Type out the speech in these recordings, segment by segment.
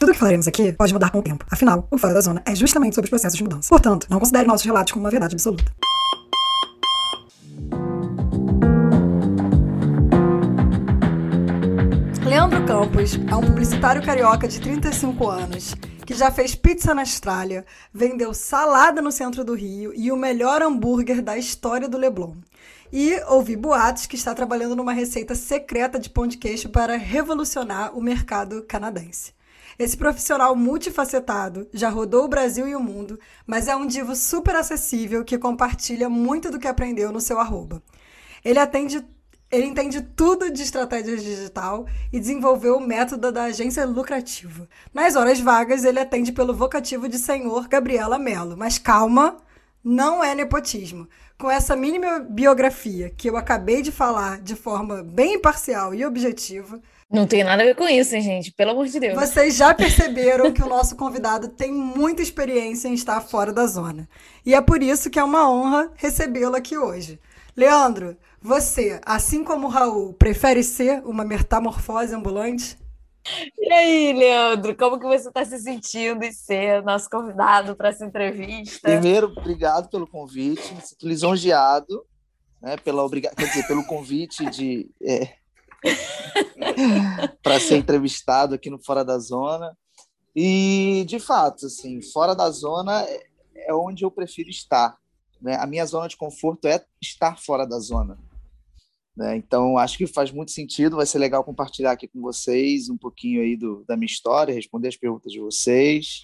Tudo que falaremos aqui pode mudar com o tempo. Afinal, o Fora da Zona é justamente sobre os processos de mudança. Portanto, não considere nossos relatos como uma verdade absoluta. Leandro Campos é um publicitário carioca de 35 anos que já fez pizza na Austrália, vendeu salada no centro do Rio e o melhor hambúrguer da história do Leblon. E ouvi boatos que está trabalhando numa receita secreta de pão de queijo para revolucionar o mercado canadense. Esse profissional multifacetado já rodou o Brasil e o mundo, mas é um divo super acessível que compartilha muito do que aprendeu no seu arroba. Ele atende ele entende tudo de estratégia digital e desenvolveu o método da agência lucrativa. Nas horas vagas, ele atende pelo vocativo de senhor Gabriela Mello. Mas calma, não é nepotismo com essa mínima biografia que eu acabei de falar de forma bem imparcial e objetiva. Não tem nada a ver com isso, hein, gente? Pelo amor de Deus. Vocês já perceberam que o nosso convidado tem muita experiência em estar fora da zona. E é por isso que é uma honra recebê-lo aqui hoje. Leandro, você, assim como o Raul, prefere ser uma metamorfose ambulante? E aí, Leandro, como que você está se sentindo em ser nosso convidado para essa entrevista? Primeiro, obrigado pelo convite, me sinto lisonjeado, né, pela obriga... quer dizer, pelo convite de é... para ser entrevistado aqui no Fora da Zona. E, de fato, assim, fora da zona é, é onde eu prefiro estar. Né? A minha zona de conforto é estar fora da zona. Né? Então, acho que faz muito sentido, vai ser legal compartilhar aqui com vocês um pouquinho aí do, da minha história, responder as perguntas de vocês.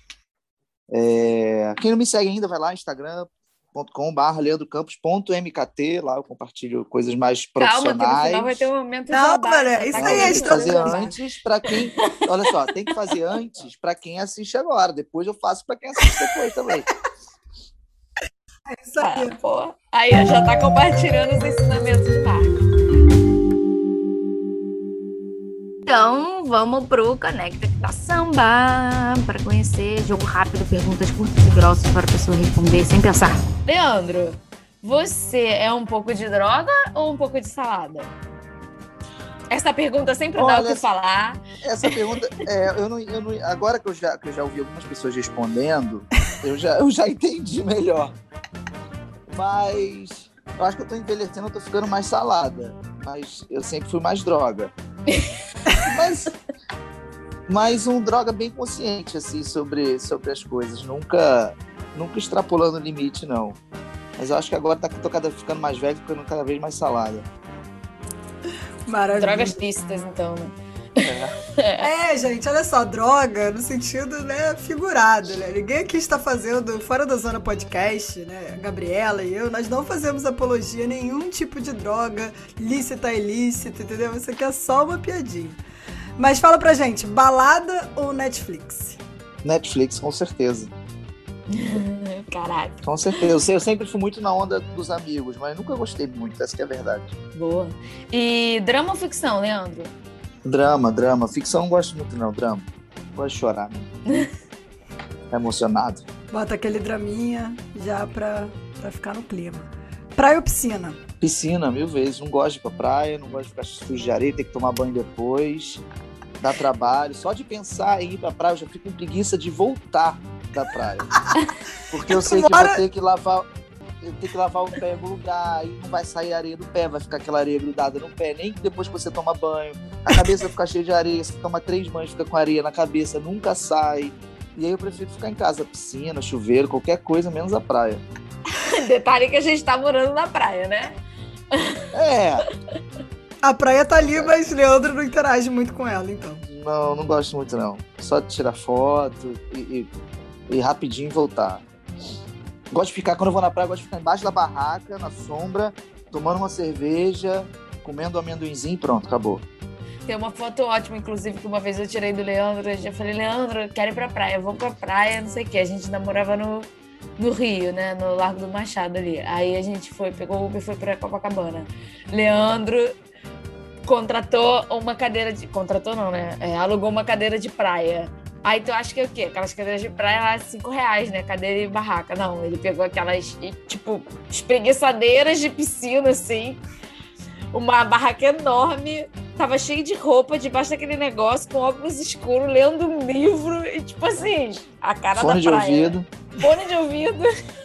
É... Quem não me segue ainda, vai lá, instagram.com.br leandrocampos.mkt, lá eu compartilho coisas mais profissionais. Calma, que no final vai ter um momento Não, cara, isso aí é Tem que fazer antes para quem... Olha só, tem que fazer antes para quem assiste agora, depois eu faço para quem assiste depois também. É isso aí. Ah, pô. Aí já está compartilhando os ensinamentos de Marco. Então, vamos pro Conecta que tá samba para conhecer jogo rápido, perguntas curtas e grossas para a pessoa responder sem pensar. Leandro, você é um pouco de droga ou um pouco de salada? Essa pergunta sempre Olha, dá o que falar. Essa pergunta, é, eu não, eu não, agora que eu, já, que eu já ouvi algumas pessoas respondendo, eu já, eu já entendi melhor. Mas eu acho que eu tô envelhecendo, eu tô ficando mais salada. Mas eu sempre fui mais droga. mas, mas um droga bem consciente, assim, sobre, sobre as coisas. Nunca, nunca extrapolando o limite, não. Mas eu acho que agora tá, tô cada, ficando mais velho, ficando cada vez mais salada. Maravilha. Drogas lícitas, então, né? É. é. gente, olha só, droga no sentido, né, figurado, né? Ninguém aqui está fazendo, fora da zona podcast, né? A Gabriela e eu, nós não fazemos apologia a nenhum tipo de droga, lícita, ilícita, entendeu? Isso aqui é só uma piadinha. Mas fala pra gente, balada ou Netflix? Netflix, com certeza. Caralho. Com certeza. Eu sempre fui muito na onda dos amigos, mas nunca gostei muito, essa é a verdade. Boa. E drama ou ficção, Leandro? Drama, drama. Ficção não gosto muito, não. Drama. Gosto de chorar. Né? emocionado. Bota aquele draminha já pra, pra ficar no clima. Praia ou piscina? Piscina, mil vezes. Não gosto de ir pra praia, não gosto de ficar sujo de areia, ter que tomar banho depois. Dá trabalho. Só de pensar em ir pra praia, eu já fico com preguiça de voltar da praia. Porque eu sei que vou ter que lavar tem que lavar o pé em algum lugar, e não vai sair areia do pé, vai ficar aquela areia grudada no pé, nem depois que você toma banho. A cabeça vai ficar cheia de areia, você toma três banhos, fica com areia na cabeça, nunca sai. E aí eu prefiro ficar em casa, piscina, chuveiro, qualquer coisa, menos a praia. Detalhe que a gente tá morando na praia, né? É. A praia tá ali, mas Leandro não interage muito com ela, então. Não, não gosto muito, não. Só tirar foto e, e, e rapidinho voltar. Gosto de ficar, quando eu vou na praia, gosto de ficar embaixo da barraca, na sombra, tomando uma cerveja, comendo um amendoinzinho e pronto, acabou. Tem uma foto ótima, inclusive, que uma vez eu tirei do Leandro. Eu falei, Leandro, quero ir pra praia, vou pra praia, não sei o quê. A gente namorava no, no Rio, né? No Largo do Machado ali. Aí a gente foi, pegou o Uber e foi pra Copacabana. Leandro contratou uma cadeira de. Contratou não, né? É, alugou uma cadeira de praia. Aí tu acha que é o quê? Aquelas cadeiras de praia lá, cinco reais, né? Cadeira e barraca. Não, ele pegou aquelas, tipo, espreguiçadeiras de piscina, assim. Uma barraca enorme. Tava cheio de roupa debaixo daquele negócio, com óculos escuros, lendo um livro. E, tipo assim, a cara Fone da praia. de ouvido. Fone de ouvido.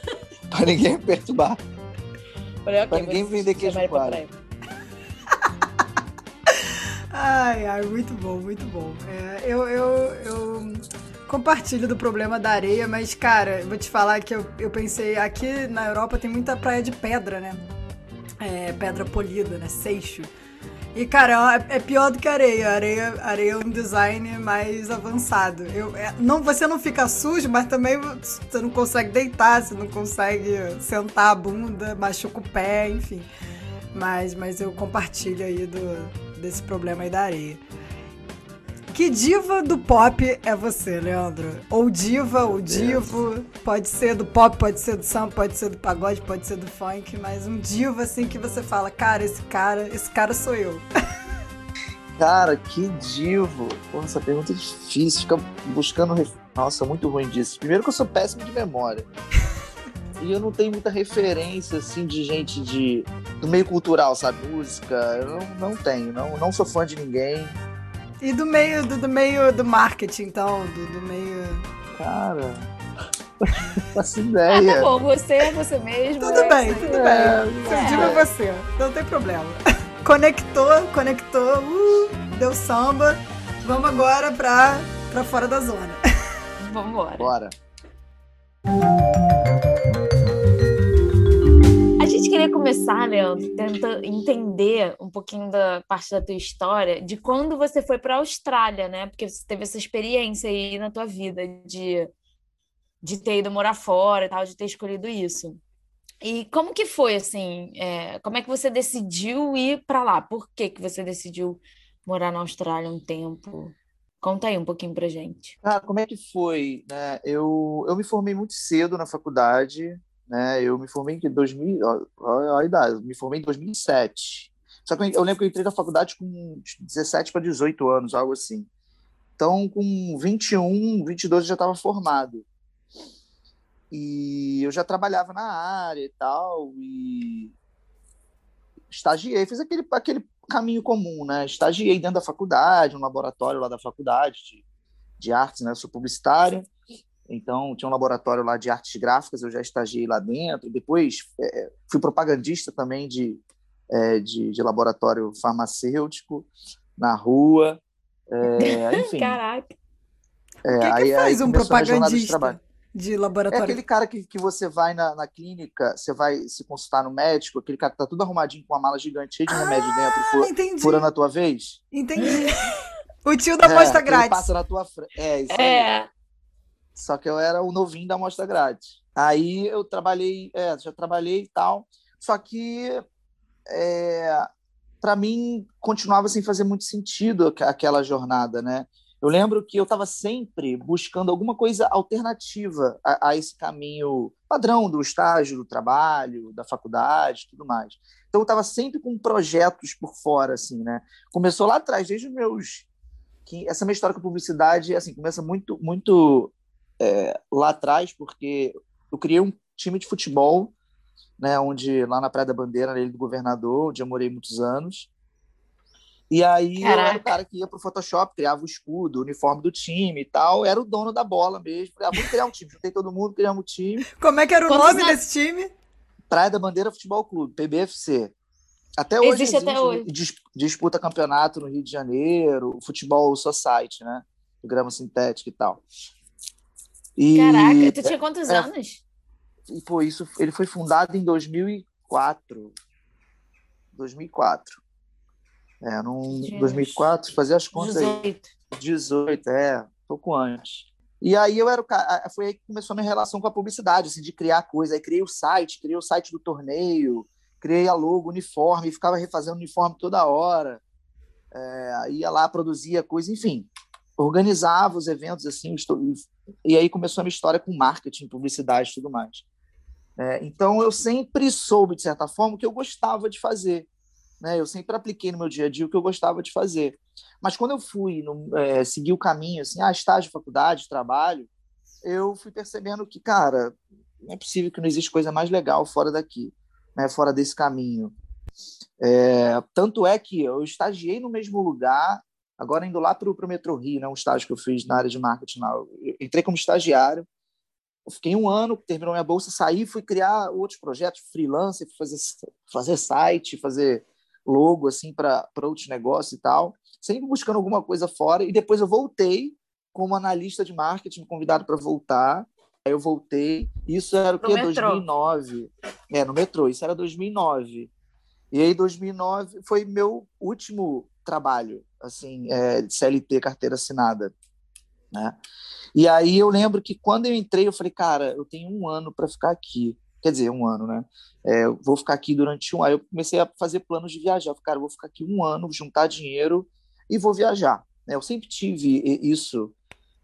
pra ninguém perturbar. Falei, Pra ok, ninguém vender queijo pra coalho. Ai, ai, muito bom, muito bom. É, eu, eu, eu compartilho do problema da areia, mas, cara, vou te falar que eu, eu pensei, aqui na Europa tem muita praia de pedra, né? É, pedra polida, né? Seixo. E, cara, é é pior do que areia. Areia, areia é um design mais avançado. Eu, é, não, você não fica sujo, mas também você não consegue deitar, você não consegue sentar a bunda, machuca o pé, enfim. Mas, mas eu compartilho aí do, desse problema aí da areia. Que diva do pop é você, Leandro? Ou diva, ou divo. Pode ser do pop, pode ser do samba, pode ser do pagode, pode ser do funk, mas um divo assim que você fala, cara, esse cara, esse cara sou eu. Cara, que divo. Porra, essa pergunta é difícil. Fica buscando. Nossa, muito ruim disso. Primeiro que eu sou péssimo de memória. E eu não tenho muita referência, assim, de gente de, do meio cultural, sabe? Música. Eu não, não tenho. Não, não sou fã de ninguém. E do meio do, do meio do marketing, então, do, do meio. Cara. Faço Ah, tá ideia. bom, você é você mesmo. Tudo é bem, tudo É, bem. Seu é. é você, não tem problema. Conectou, conectou, uh, deu samba. Vamos agora pra, pra fora da zona. Vambora. Bora. Queria começar, Leandro, tentando entender um pouquinho da parte da tua história, de quando você foi para a Austrália, né? Porque você teve essa experiência aí na tua vida de, de ter ido morar fora e tal, de ter escolhido isso. E como que foi, assim, é, como é que você decidiu ir para lá? Por que que você decidiu morar na Austrália um tempo? Conta aí um pouquinho pra gente. Cara, como é que foi? Né? Eu, eu me formei muito cedo na faculdade, né? Eu me formei em 2000, ó, ó a idade, me formei em 2007. Só que eu, lembro que eu entrei na faculdade com 17 para 18 anos, algo assim. Então, com 21, 22 eu já estava formado. E eu já trabalhava na área e tal, e estagiei, fiz aquele, aquele caminho comum, né? Estagiei dentro da faculdade, no laboratório lá da faculdade de, de artes, né? Eu sou publicitário, então tinha um laboratório lá de artes gráficas, eu já estagiei lá dentro. Depois é, fui propagandista também de, é, de, de laboratório farmacêutico na rua. É, enfim, Caraca. é, O que, que aí- aí faz um começou a minha jornada de propagandista de É laboratório? aquele cara que, que você vai na, na clínica, você vai se consultar no médico, aquele cara que tá tudo arrumadinho com uma mala gigante, cheio de remédio dentro, Ah, fu- entendi. furando a tua vez. Entendi. O tio da É, amostra que ele grátis. passa na tua frente. É, isso aí. É. Só que eu era o novinho da amostra grátis. Aí eu trabalhei, é, já trabalhei e tal. Só que é, para mim continuava sem fazer muito sentido aqu- aquela jornada, né? Eu lembro que eu estava sempre buscando alguma coisa alternativa a, a esse caminho padrão do estágio, do trabalho, da faculdade, tudo mais. Então eu estava sempre com projetos por fora, assim, né? Começou lá atrás, desde os meus que essa minha história com publicidade assim começa muito muito é, lá atrás porque eu criei um time de futebol né onde lá na Praia da Bandeira na Ilha do Governador onde eu morei muitos anos e aí eu era Caraca. o cara que ia pro Photoshop criava o escudo o uniforme do time e tal era o dono da bola mesmo Falei, ah, vamos criar um time juntei todo mundo criamos um time Como é que era o Quantos nome anos- desse time? Praia da Bandeira Futebol Clube, PBFC. Até hoje existe, existe até hoje. disputa campeonato no Rio de Janeiro, futebol society, né? Grama sintética e tal. E, Caraca, tu tinha quantos é, anos? E foi isso, ele foi fundado em 2004. 2004. É, num 2004, fazia as contas 18. aí. 18, é, pouco antes. E aí eu era o cara, foi aí que começou a minha relação com a publicidade, assim, de criar coisa. Aí criei o site, criei o site do torneio, criei a logo, uniforme, ficava refazendo uniforme toda hora. É, ia lá, produzia coisa, enfim, organizava os eventos assim, e aí começou a minha história com marketing, publicidade e tudo mais. É, então eu sempre soube, de certa forma, o que eu gostava de fazer. Né? Eu sempre apliquei no meu dia a dia o que eu gostava de fazer. Mas quando eu fui no, é, seguir o caminho, assim, ah, estágio, faculdade, trabalho, eu fui percebendo que, cara, não é possível que não existe coisa mais legal fora daqui, né? fora desse caminho. É, tanto é que eu estagiei no mesmo lugar, agora indo lá para o Metro Rio, né? um estágio que eu fiz na área de marketing. Lá. Entrei como estagiário, fiquei um ano, terminou minha bolsa, saí, fui criar outros projetos, freelancer, fazer, fazer site, fazer logo assim para outros negócios e tal, sempre buscando alguma coisa fora. E depois eu voltei como analista de marketing, convidado para voltar. Aí eu voltei. Isso era o que? 2009. É, no metrô. Isso era 2009. E aí 2009 foi meu último trabalho, assim, é, CLT, carteira assinada, né? E aí eu lembro que quando eu entrei, eu falei, cara, eu tenho um ano para ficar aqui. Quer dizer, um ano, né? É, vou ficar aqui durante um ano. Aí eu comecei a fazer planos de viajar. Eu falei, cara, eu vou ficar aqui um ano, juntar dinheiro e vou viajar. Né? Eu sempre tive isso,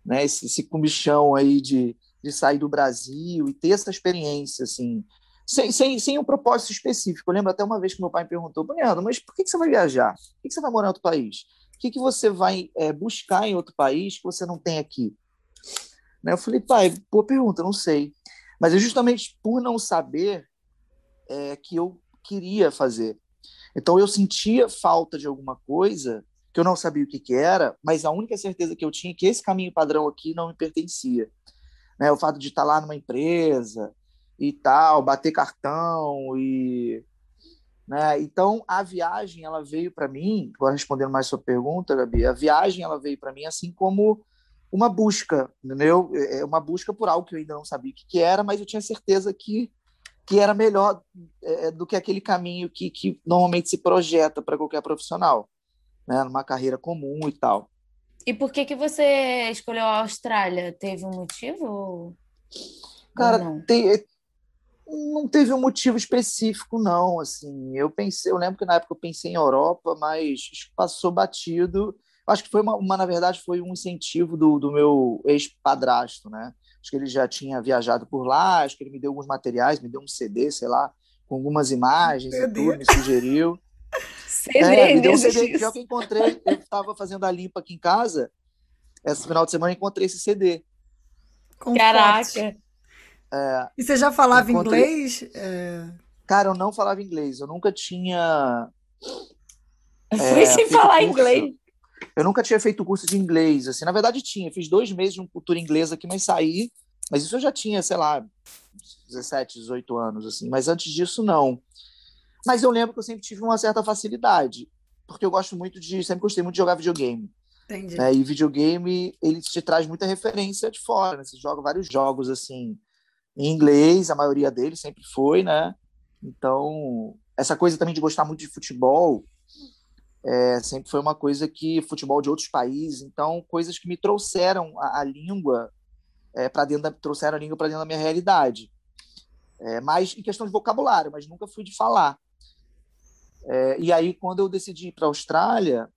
né? Esse, esse comichão aí de, de sair do Brasil e ter essa experiência, assim, sem, sem, sem um propósito específico. Eu lembro até uma vez que meu pai me perguntou, Leandro, mas por que, você vai viajar? Por que, que você vai morar em outro país? O que, que você vai é, buscar em outro país que você não tem aqui? Né? Eu falei, pai, boa pergunta, não sei. Mas é justamente por não saber é, que eu queria fazer. Então eu sentia falta de alguma coisa que eu não sabia o que, que era, mas a única certeza que eu tinha é que esse caminho padrão aqui não me pertencia. Né? O fato de estar lá numa empresa e tal, bater cartão e né? Então a viagem ela veio para mim, respondendo mais sua pergunta, Gabi, a viagem ela veio para mim assim como uma busca, entendeu? É, é uma busca por algo que eu ainda não sabia o que, era, mas eu tinha certeza que, que era melhor é, do que aquele caminho que, que normalmente se projeta para qualquer profissional, né? Numa carreira comum e tal. E por que que você escolheu a Austrália? Teve um motivo? Cara? Tem, não teve um motivo específico, não. Assim, eu pensei, eu lembro que na época eu pensei em Europa, mas passou batido Acho que foi uma, uma, na verdade, foi um incentivo do, do meu ex-padrasto, né? Acho que ele já tinha viajado por lá, acho que ele me deu alguns materiais, me deu um CD, sei lá, com algumas imagens e tudo, me sugeriu. CD, é, me deu um CD, já que eu encontrei, eu estava fazendo a limpa aqui em casa, esse final de semana eu encontrei esse CD. Com Caraca! É, e você já falava encontrei... inglês? É... Cara, eu não falava inglês, eu nunca tinha. Fui é, sem falar curso. inglês. Eu nunca tinha feito curso de inglês, assim. Na verdade, tinha. Fiz dois meses de uma cultura inglesa aqui, mas saí. Mas isso eu já tinha, sei lá, 17, 18 anos, assim. Mas antes disso, não. Mas eu lembro que eu sempre tive uma certa facilidade, porque eu gosto muito de. Sempre gostei muito de jogar videogame. Entendi. É, e videogame, ele te traz muita referência de fora, né? Você joga vários jogos, assim, em inglês, a maioria deles sempre foi, né? Então, essa coisa também de gostar muito de futebol, é, sempre foi uma coisa que futebol de outros países, então coisas que me trouxeram a, a língua é, para dentro da, trouxeram a língua para dentro da minha realidade. É, mas em questão de vocabulário, mas nunca fui de falar. É, e aí quando eu decidi ir para a Austrália,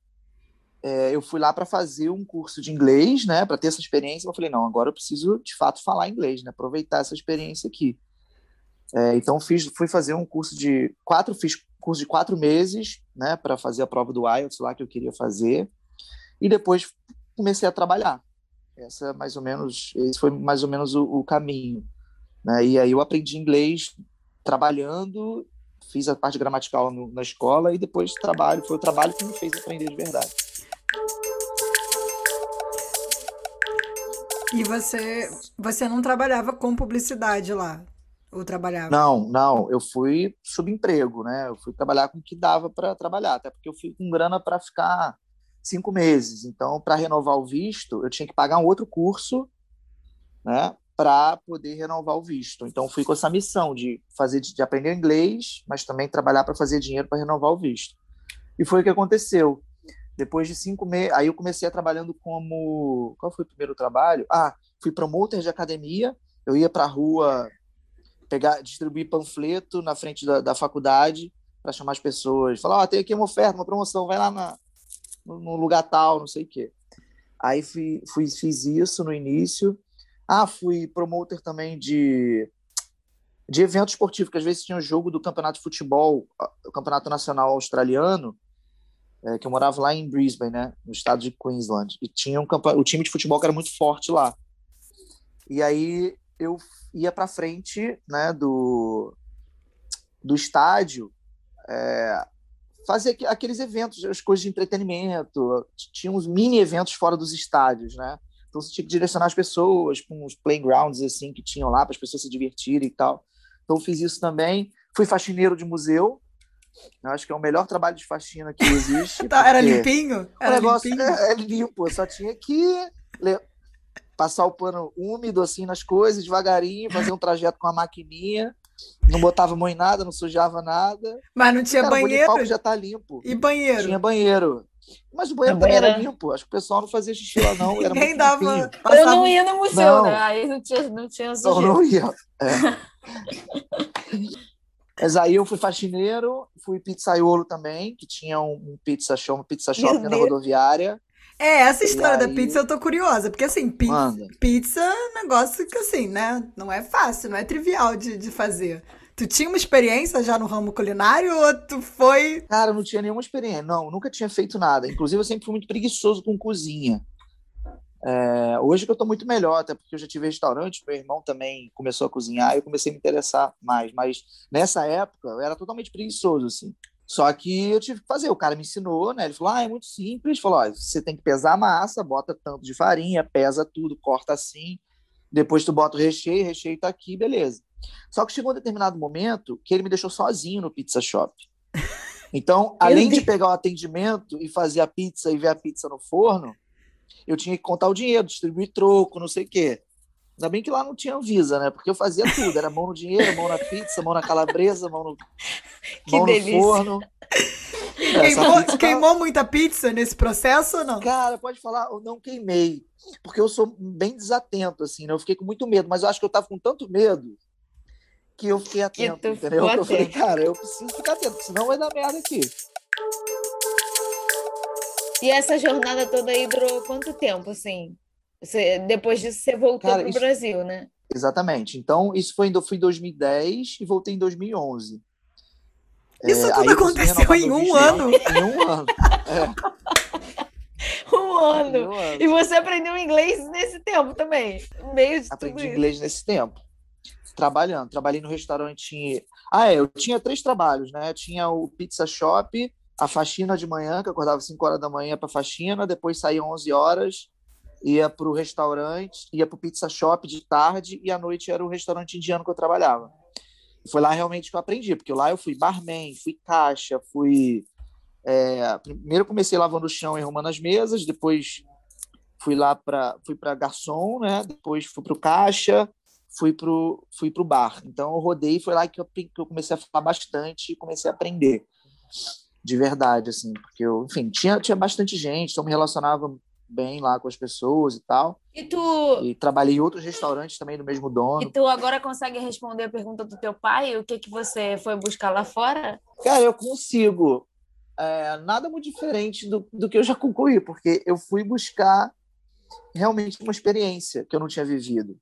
é, eu fui lá para fazer um curso de inglês, né, para ter essa experiência. Eu falei não, agora eu preciso de fato falar inglês, né, aproveitar essa experiência aqui. É, então fiz, fui fazer um curso de quatro, fiz curso de quatro meses, né, para fazer a prova do IELTS lá que eu queria fazer, e depois comecei a trabalhar. Essa é mais ou menos, esse foi mais ou menos o, o caminho, né? E aí eu aprendi inglês trabalhando, fiz a parte gramatical no, na escola e depois trabalho, foi o trabalho que me fez aprender de verdade. E você, você não trabalhava com publicidade lá? Ou trabalhava? Não, não, eu fui subemprego, né? Eu fui trabalhar com o que dava para trabalhar, até porque eu fui com grana para ficar cinco meses. Então, para renovar o visto, eu tinha que pagar um outro curso, né? Para poder renovar o visto. Então, fui com essa missão de fazer, de aprender inglês, mas também trabalhar para fazer dinheiro para renovar o visto. E foi o que aconteceu. Depois de cinco meses, aí eu comecei a trabalhando como. Qual foi o primeiro trabalho? Ah, fui promoter de academia. Eu ia para a rua pegar, distribuir panfleto na frente da, da faculdade para chamar as pessoas. Falar: Ó, oh, tem aqui uma oferta, uma promoção, vai lá na, no lugar tal, não sei o quê. Aí fui, fui, fiz isso no início. Ah, fui promoter também de, de eventos esportivos, que às vezes tinha o jogo do campeonato de futebol, o campeonato nacional australiano, é, que eu morava lá em Brisbane, né, no estado de Queensland, e tinha um o time de futebol que era muito forte lá. E aí eu ia para frente, né, do do estádio, é, fazer aqueles eventos, as coisas de entretenimento, tinha uns mini eventos fora dos estádios, né? Então você tinha que direcionar as pessoas com os playgrounds assim que tinham lá para as pessoas se divertirem e tal. Então eu fiz isso também. Fui faxineiro de museu, eu acho que é o melhor trabalho de faxina que existe. tá, era limpinho? Era o negócio limpinho? É, é limpo, só tinha que passar o pano úmido assim nas coisas, devagarinho, fazer um trajeto com a maquininha. Não botava mão em nada, não sujava nada. Mas não tinha Cara, banheiro? O já tá limpo. E banheiro? Tinha banheiro. Mas o banheiro também era limpo. Acho que o pessoal não fazia xixi lá, não. Era Nem dava. Eu não ia no museu, não. né? Aí não tinha, não tinha sujeira. Não, não ia. É. Mas aí eu fui faxineiro, fui pizzaiolo também, que tinha um, pizza show, uma pizza shop na rodoviária. É, essa história aí... da pizza eu tô curiosa, porque assim, pizza, pizza é um negócio que assim, né, não é fácil, não é trivial de, de fazer. Tu tinha uma experiência já no ramo culinário ou tu foi. Cara, eu não tinha nenhuma experiência. Não, nunca tinha feito nada. Inclusive, eu sempre fui muito preguiçoso com cozinha. É, hoje que eu estou muito melhor, até porque eu já tive restaurante, meu irmão também começou a cozinhar e eu comecei a me interessar mais. Mas nessa época eu era totalmente preguiçoso, assim. Só que eu tive que fazer, o cara me ensinou, né? Ele falou: ah, é muito simples. Falou: ó, você tem que pesar a massa, bota tanto de farinha, pesa tudo, corta assim. Depois tu bota o recheio, o recheio tá aqui, beleza. Só que chegou um determinado momento que ele me deixou sozinho no pizza shop. Então, além de pegar o atendimento e fazer a pizza e ver a pizza no forno, eu tinha que contar o dinheiro, distribuir troco, não sei o quê. Ainda bem que lá não tinha Visa, né? Porque eu fazia tudo. Era mão no dinheiro, mão na pizza, mão na calabresa, mão no, que mão delícia. no forno. queimou, pizza queimou muita pizza nesse processo ou não? Cara, pode falar, eu não queimei. Porque eu sou bem desatento, assim, né? Eu fiquei com muito medo, mas eu acho que eu tava com tanto medo que eu fiquei atento, entendeu? Eu falei, cara, eu preciso ficar atento, senão vai dar merda aqui. E essa jornada toda aí durou quanto tempo, assim? Você, depois disso, você voltou para o Brasil, né? Exatamente. Então, isso foi, fui em 2010 e voltei em 2011. Isso é, tudo aconteceu em um ano. Em um ano. É. Um ano. um ano. E você aprendeu inglês nesse tempo também? Meio de Aprendi inglês nesse tempo. Trabalhando. Trabalhei no restaurante. Ah, é. Eu tinha três trabalhos, né? tinha o pizza shop, a faxina de manhã, que eu acordava 5 horas da manhã para faxina, depois saía 11 horas, ia para o restaurante, ia para o pizza shop de tarde e à noite era o restaurante indiano que eu trabalhava. Foi lá realmente que eu aprendi, porque lá eu fui barman, fui caixa, fui. É, primeiro comecei lavando o chão e arrumando as mesas, depois fui lá para fui para garçom, né? Depois fui para o caixa, fui para fui pro bar. Então eu rodei e foi lá que eu, que eu comecei a falar bastante e comecei a aprender de verdade, assim, porque eu, enfim, tinha, tinha bastante gente, então me relacionava bem lá com as pessoas e tal. E tu. E trabalhei em outros restaurantes também do mesmo dono. E tu agora consegue responder a pergunta do teu pai? O que que você foi buscar lá fora? Cara, eu consigo. É, nada muito diferente do, do que eu já concluí, porque eu fui buscar realmente uma experiência que eu não tinha vivido.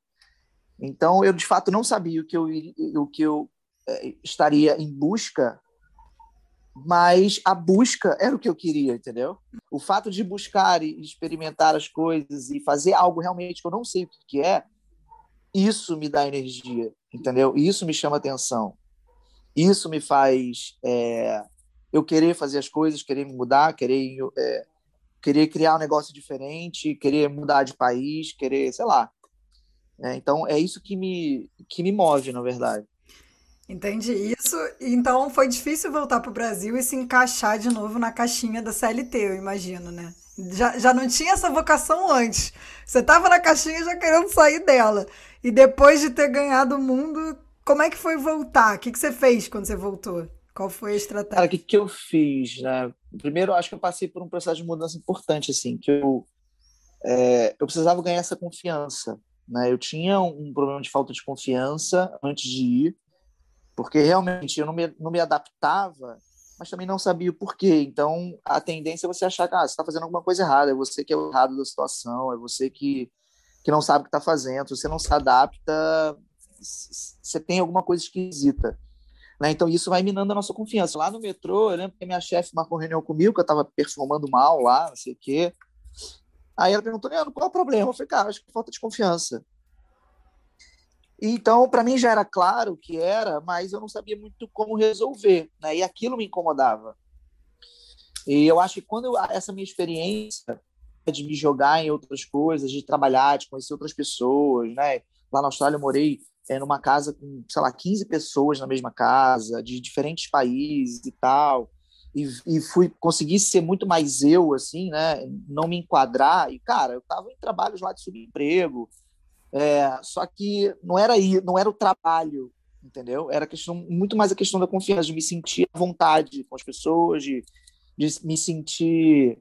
Então, eu de fato não sabia o que eu, o que eu é, estaria em busca mas a busca era o que eu queria, entendeu? O fato de buscar e experimentar as coisas e fazer algo realmente que eu não sei o que é, isso me dá energia, entendeu? Isso me chama atenção. Isso me faz é, eu querer fazer as coisas, querer me mudar, querer, é, querer criar um negócio diferente, querer mudar de país, querer, sei lá. É, então, é isso que me, que me move, na verdade. Entendi isso. Então foi difícil voltar para o Brasil e se encaixar de novo na caixinha da CLT, eu imagino, né? Já, já não tinha essa vocação antes. Você estava na caixinha já querendo sair dela. E depois de ter ganhado o mundo, como é que foi voltar? O que, que você fez quando você voltou? Qual foi a estratégia? Cara, o que, que eu fiz, né? Primeiro, acho que eu passei por um processo de mudança importante, assim, que eu, é, eu precisava ganhar essa confiança, né? Eu tinha um problema de falta de confiança antes de ir, porque realmente eu não me, não me adaptava, mas também não sabia o porquê. Então, a tendência é você achar que ah, você está fazendo alguma coisa errada, é você que é o errado da situação, é você que, que não sabe o que está fazendo, você não se adapta, você tem alguma coisa esquisita. Né? Então, isso vai minando a nossa confiança. Lá no metrô, eu lembro que minha chefe marcou reunião comigo, que eu estava performando mal lá, não sei o quê. Aí ela perguntou, Leandro, qual é o problema? Eu falei, cara, acho que falta de confiança. Então, para mim já era claro que era, mas eu não sabia muito como resolver, né? E aquilo me incomodava. E eu acho que quando eu, essa minha experiência de me jogar em outras coisas, de trabalhar, de conhecer outras pessoas, né? Lá na Austrália eu morei é, numa casa com, sei lá, 15 pessoas na mesma casa, de diferentes países e tal. E, e fui conseguir ser muito mais eu, assim, né? Não me enquadrar. E, cara, eu tava em trabalhos lá de subemprego, é, só que não era aí, não era o trabalho, entendeu? Era questão muito mais a questão da confiança, de me sentir à vontade com as pessoas, de, de me sentir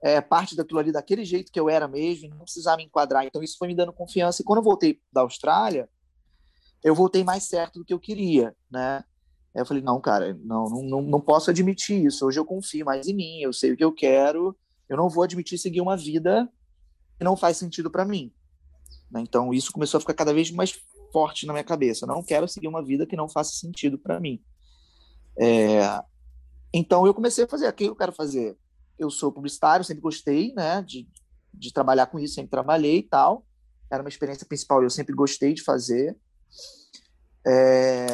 é, parte daquilo ali daquele jeito que eu era mesmo, não precisar me enquadrar. Então isso foi me dando confiança. E quando eu voltei da Austrália, eu voltei mais certo do que eu queria, né? Eu falei, não, cara, não, não, não posso admitir isso. Hoje eu confio mais em mim, eu sei o que eu quero, eu não vou admitir seguir uma vida que não faz sentido para mim. Né? Então isso começou a ficar cada vez mais forte na minha cabeça. Eu não quero seguir uma vida que não faça sentido para mim. É... Então eu comecei a fazer o que eu quero fazer. Eu sou publicitário, sempre gostei, né, de, de trabalhar com isso, sempre trabalhei e tal. Era uma experiência principal, eu sempre gostei de fazer. É...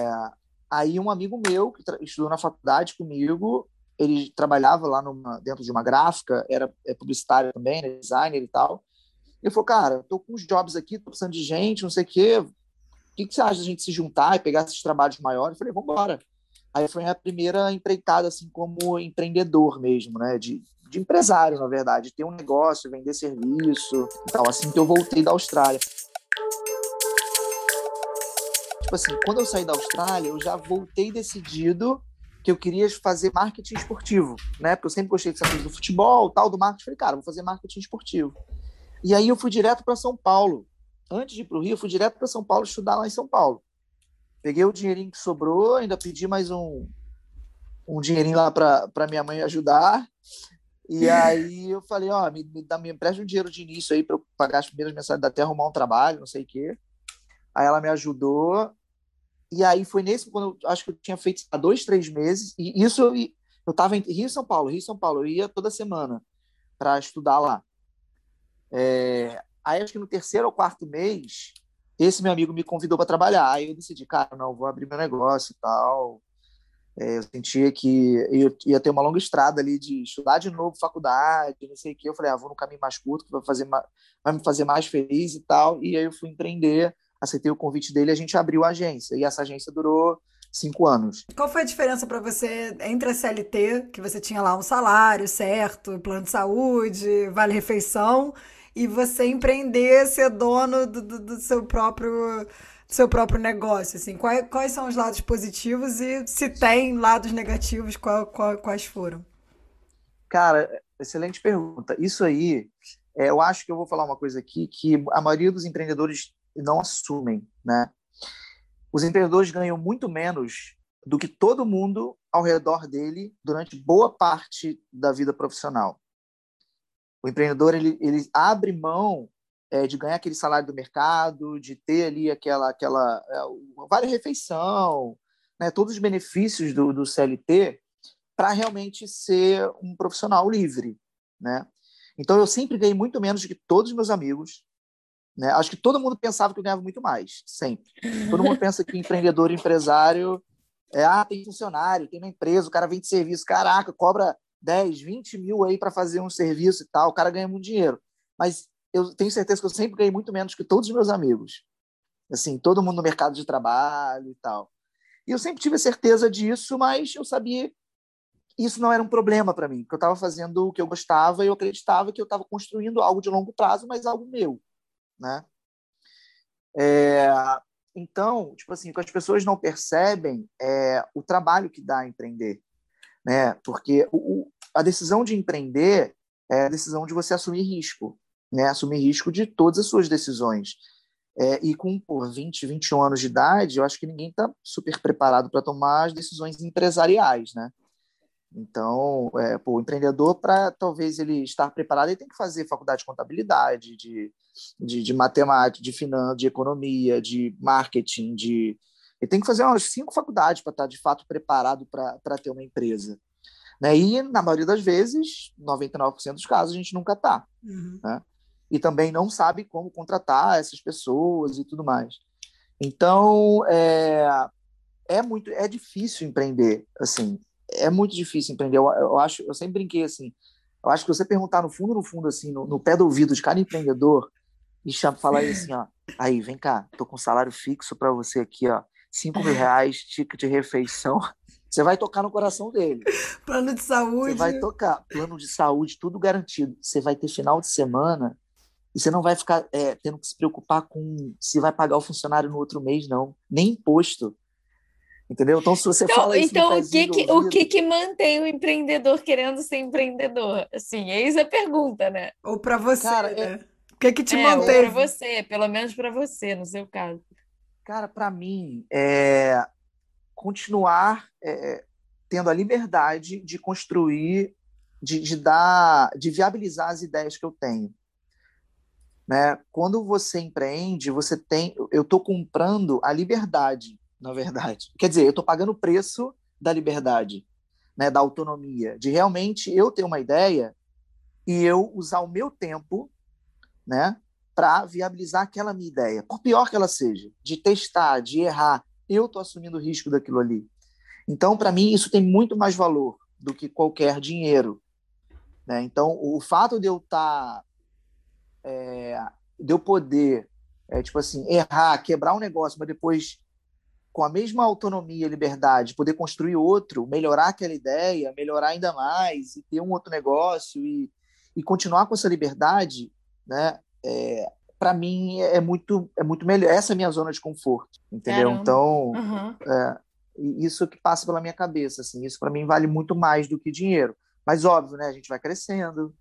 Aí um amigo meu que estudou na faculdade comigo, ele trabalhava lá numa, dentro de uma gráfica, era é publicitário também, né, designer e tal. Ele falou, cara, tô com uns jobs aqui, tô precisando de gente, não sei o quê. O que, que você acha da gente se juntar e pegar esses trabalhos maiores? Eu falei, vamos embora. Aí foi a primeira empreitada, assim, como empreendedor mesmo, né? De, de empresário, na verdade, ter um negócio, vender serviço e tal, assim que eu voltei da Austrália. Tipo assim, quando eu saí da Austrália, eu já voltei decidido que eu queria fazer marketing esportivo, né? Porque eu sempre gostei dessa coisa do futebol, tal, do marketing. Falei, cara, vou fazer marketing esportivo. E aí eu fui direto para São Paulo. Antes de ir para o Rio, eu fui direto para São Paulo estudar lá em São Paulo. Peguei o dinheirinho que sobrou, ainda pedi mais um, um dinheirinho lá para minha mãe ajudar. E aí eu falei, ó, me, me, dá, me empresta um dinheiro de início aí para eu pagar as primeiras mensalidades até arrumar um trabalho, não sei o quê. Aí ela me ajudou. E aí foi nesse, quando eu acho que eu tinha feito há dois, três meses. E isso eu, eu tava em Rio São Paulo, Rio São Paulo. Eu ia toda semana para estudar lá. É, aí acho que no terceiro ou quarto mês, esse meu amigo me convidou para trabalhar. Aí eu decidi, cara, não, vou abrir meu negócio e tal. É, eu sentia que eu ia ter uma longa estrada ali de estudar de novo faculdade, não sei o que. Eu falei, ah, vou no caminho mais curto, que vai, fazer vai me fazer mais feliz e tal. E aí eu fui empreender, aceitei o convite dele, a gente abriu a agência. E essa agência durou cinco anos. Qual foi a diferença para você entre a CLT, que você tinha lá um salário certo, plano de saúde, vale refeição, e você empreender, ser dono do, do, do seu próprio seu próprio negócio, assim, quais, quais são os lados positivos e se tem lados negativos, qual, qual, quais foram? Cara, excelente pergunta. Isso aí, é, eu acho que eu vou falar uma coisa aqui que a maioria dos empreendedores não assumem, né? Os empreendedores ganham muito menos do que todo mundo ao redor dele durante boa parte da vida profissional. O empreendedor ele, ele abre mão é, de ganhar aquele salário do mercado, de ter ali aquela aquela é, vale refeição, né, todos os benefícios do, do CLT para realmente ser um profissional livre, né? Então eu sempre ganhei muito menos do que todos os meus amigos, né? Acho que todo mundo pensava que eu ganhava muito mais, sempre. Todo mundo pensa que empreendedor, empresário, é, ah, tem funcionário, tem uma empresa, o cara vem de serviço, caraca, cobra 10, 20 mil aí para fazer um serviço e tal, o cara ganha muito dinheiro. Mas eu tenho certeza que eu sempre ganhei muito menos que todos os meus amigos. Assim, todo mundo no mercado de trabalho e tal. E eu sempre tive a certeza disso, mas eu sabia que isso não era um problema para mim, porque eu estava fazendo o que eu gostava e eu acreditava que eu estava construindo algo de longo prazo, mas algo meu, né? É, então, tipo assim, o que as pessoas não percebem é o trabalho que dá a empreender, né? Porque o, a decisão de empreender é a decisão de você assumir risco, né? Assumir risco de todas as suas decisões. É, e com por 20, 21 anos de idade, eu acho que ninguém está super preparado para tomar as decisões empresariais, né? Então, é, pô, o empreendedor, para talvez ele estar preparado, ele tem que fazer faculdade de contabilidade, de, de, de matemática, de finanças, de economia, de marketing, de... Ele tem que fazer umas cinco faculdades para estar, de fato, preparado para ter uma empresa. Né? E, na maioria das vezes, 99% dos casos, a gente nunca está. Uhum. Né? E também não sabe como contratar essas pessoas e tudo mais. Então, é, é muito é difícil empreender, assim, é muito difícil empreender. Eu, eu, acho, eu sempre brinquei assim. Eu acho que você perguntar no fundo, no fundo, assim, no, no pé do ouvido de cada empreendedor e chama, falar assim, ó, aí, vem cá, tô com um salário fixo para você aqui, ó, cinco mil reais, ticket de refeição. Você vai tocar no coração dele. Plano de saúde. Você vai tocar. Plano de saúde, tudo garantido. Você vai ter final de semana e você não vai ficar é, tendo que se preocupar com se vai pagar o funcionário no outro mês, não. Nem imposto. Entendeu? Então, se você então, fala isso Então, o que, que o que, que mantém o empreendedor querendo ser empreendedor? Assim, eis a pergunta, né? Ou para você, Cara, né? É... O que, que te é, mantém? Para você, pelo menos para você, no seu caso. Cara, para mim, é continuar é, tendo a liberdade de construir, de, de dar, de viabilizar as ideias que eu tenho. Né? Quando você empreende, você tem, eu estou comprando a liberdade na verdade. Quer dizer, eu estou pagando o preço da liberdade, né, da autonomia, de realmente eu ter uma ideia e eu usar o meu tempo, né, para viabilizar aquela minha ideia, por pior que ela seja, de testar, de errar, eu estou assumindo o risco daquilo ali. Então, para mim, isso tem muito mais valor do que qualquer dinheiro. Né? Então, o fato de eu estar, tá, é, de eu poder, é, tipo assim, errar, quebrar um negócio, mas depois com a mesma autonomia e liberdade, poder construir outro, melhorar aquela ideia, melhorar ainda mais, e ter um outro negócio e, e continuar com essa liberdade, né? É, para mim é muito é muito melhor. Essa é a minha zona de conforto, entendeu? Caramba. Então, uhum. é, isso que passa pela minha cabeça, assim, isso para mim vale muito mais do que dinheiro. Mas óbvio, né? A gente vai crescendo,